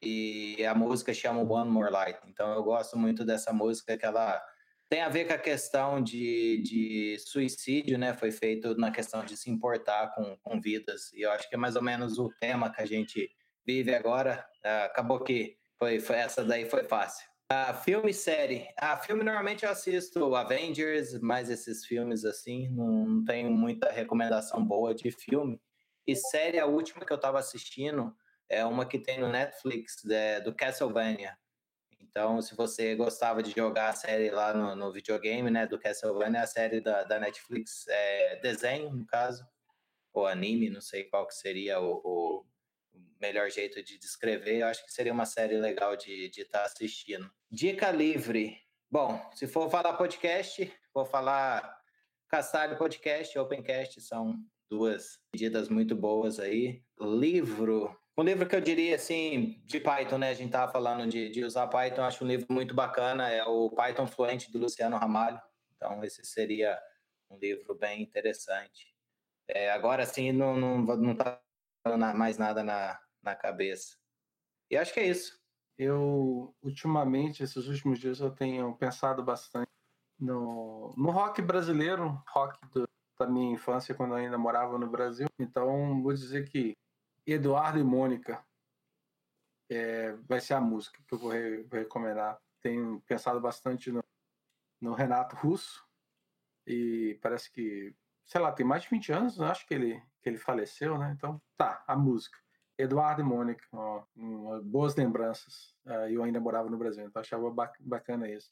e a música chama One More Light. Então eu gosto muito dessa música que ela tem a ver com a questão de, de suicídio, né? Foi feito na questão de se importar com, com vidas. E eu acho que é mais ou menos o tema que a gente vive agora. Ah, acabou que foi, foi essa daí foi fácil. Uh, filme e série. Ah, filme normalmente eu assisto Avengers, mas esses filmes assim, não, não tenho muita recomendação boa de filme. E série, a última que eu estava assistindo é uma que tem no Netflix, é, do Castlevania. Então, se você gostava de jogar a série lá no, no videogame, né, do Castlevania, a série da, da Netflix é desenho, no caso, ou anime, não sei qual que seria o, o melhor jeito de descrever, eu acho que seria uma série legal de estar tá assistindo. Dica livre. Bom, se for falar podcast, vou falar Castalho Podcast Opencast, são duas medidas muito boas aí. Livro. Um livro que eu diria assim, de Python, né? A gente estava falando de, de usar Python, acho um livro muito bacana, é o Python Fluente do Luciano Ramalho. Então, esse seria um livro bem interessante. É, agora sim, não, não, não tá mais nada na, na cabeça. E acho que é isso. Eu, ultimamente, esses últimos dias, eu tenho pensado bastante no, no rock brasileiro, rock do, da minha infância, quando eu ainda morava no Brasil. Então, vou dizer que Eduardo e Mônica é, vai ser a música que eu vou, re, vou recomendar. Tenho pensado bastante no, no, Renato Russo e parece que, sei lá, tem mais de 20 anos, acho que ele, que ele faleceu, né? Então, tá, a música. Eduardo e Mônica, ó, boas lembranças. Uh, eu ainda morava no Brasil, então achava bacana isso.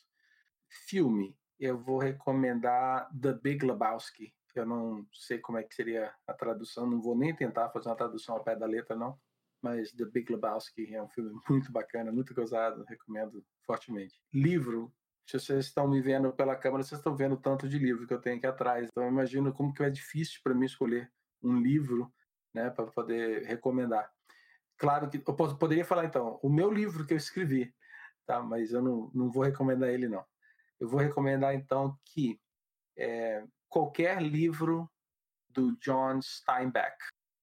Filme, eu vou recomendar The Big Lebowski. Eu não sei como é que seria a tradução, não vou nem tentar fazer uma tradução ao pé da letra, não. Mas The Big Lebowski é um filme muito bacana, muito gozado, recomendo fortemente. Livro, se vocês estão me vendo pela câmera, vocês estão vendo o tanto de livro que eu tenho aqui atrás. Então eu imagino como que é difícil para mim escolher um livro, né, para poder recomendar. Claro que eu poderia falar então, o meu livro que eu escrevi, tá? Mas eu não, não vou recomendar ele não. Eu vou recomendar então que é, qualquer livro do John Steinbeck,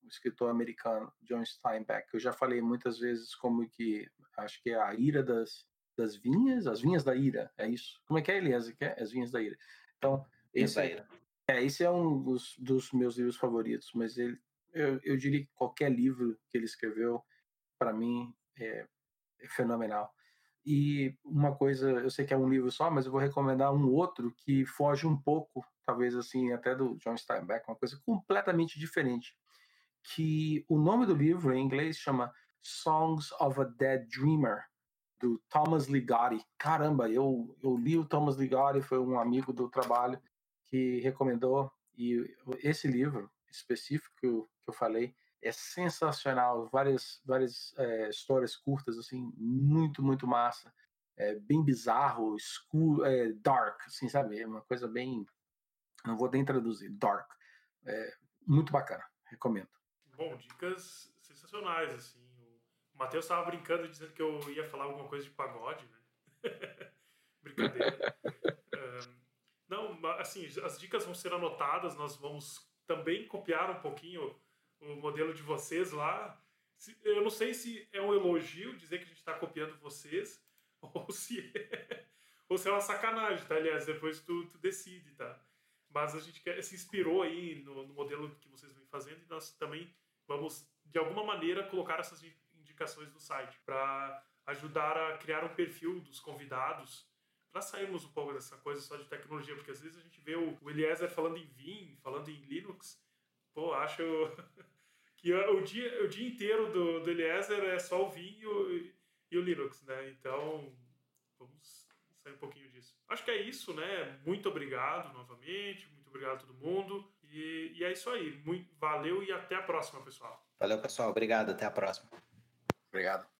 o escritor americano John Steinbeck, eu já falei muitas vezes como que acho que é a ira das, das vinhas, as vinhas da ira, é isso? Como é que é, Elias? Que é? As vinhas da ira. Então, esse é, é, esse é um dos, dos meus livros favoritos, mas ele eu, eu diria que qualquer livro que ele escreveu, para mim, é, é, fenomenal. E uma coisa, eu sei que é um livro só, mas eu vou recomendar um outro que foge um pouco, talvez assim, até do John Steinbeck, uma coisa completamente diferente. Que o nome do livro em inglês chama Songs of a Dead Dreamer, do Thomas Ligotti. Caramba, eu, eu li o Thomas Ligotti, foi um amigo do trabalho que recomendou, e esse livro específico que eu falei é sensacional, várias várias é, histórias curtas assim, muito muito massa, é, bem bizarro, escuro, é, dark, assim sabe, é uma coisa bem, não vou nem traduzir, dark, é, muito bacana, recomendo. Bom, dicas sensacionais assim. O Matheus estava brincando dizendo que eu ia falar alguma coisa de pagode, né? Brincadeira. um, não, assim, as dicas vão ser anotadas, nós vamos também copiar um pouquinho o modelo de vocês lá. Eu não sei se é um elogio dizer que a gente está copiando vocês ou se, é, ou se é uma sacanagem, tá? Aliás, depois tu, tu decide, tá? Mas a gente quer, se inspirou aí no, no modelo que vocês vêm fazendo e nós também vamos, de alguma maneira, colocar essas indicações no site para ajudar a criar um perfil dos convidados para sairmos um pouco dessa coisa só de tecnologia, porque às vezes a gente vê o, Eliezer falando em Vim, falando em Linux, pô, acho que o dia, o dia inteiro do, do Eliezer é só o Vim e o, e o Linux, né? Então, vamos sair um pouquinho disso. Acho que é isso, né? Muito obrigado novamente, muito obrigado a todo mundo. E, e é isso aí. Muito, valeu e até a próxima, pessoal. Valeu, pessoal. Obrigado. Até a próxima. Obrigado.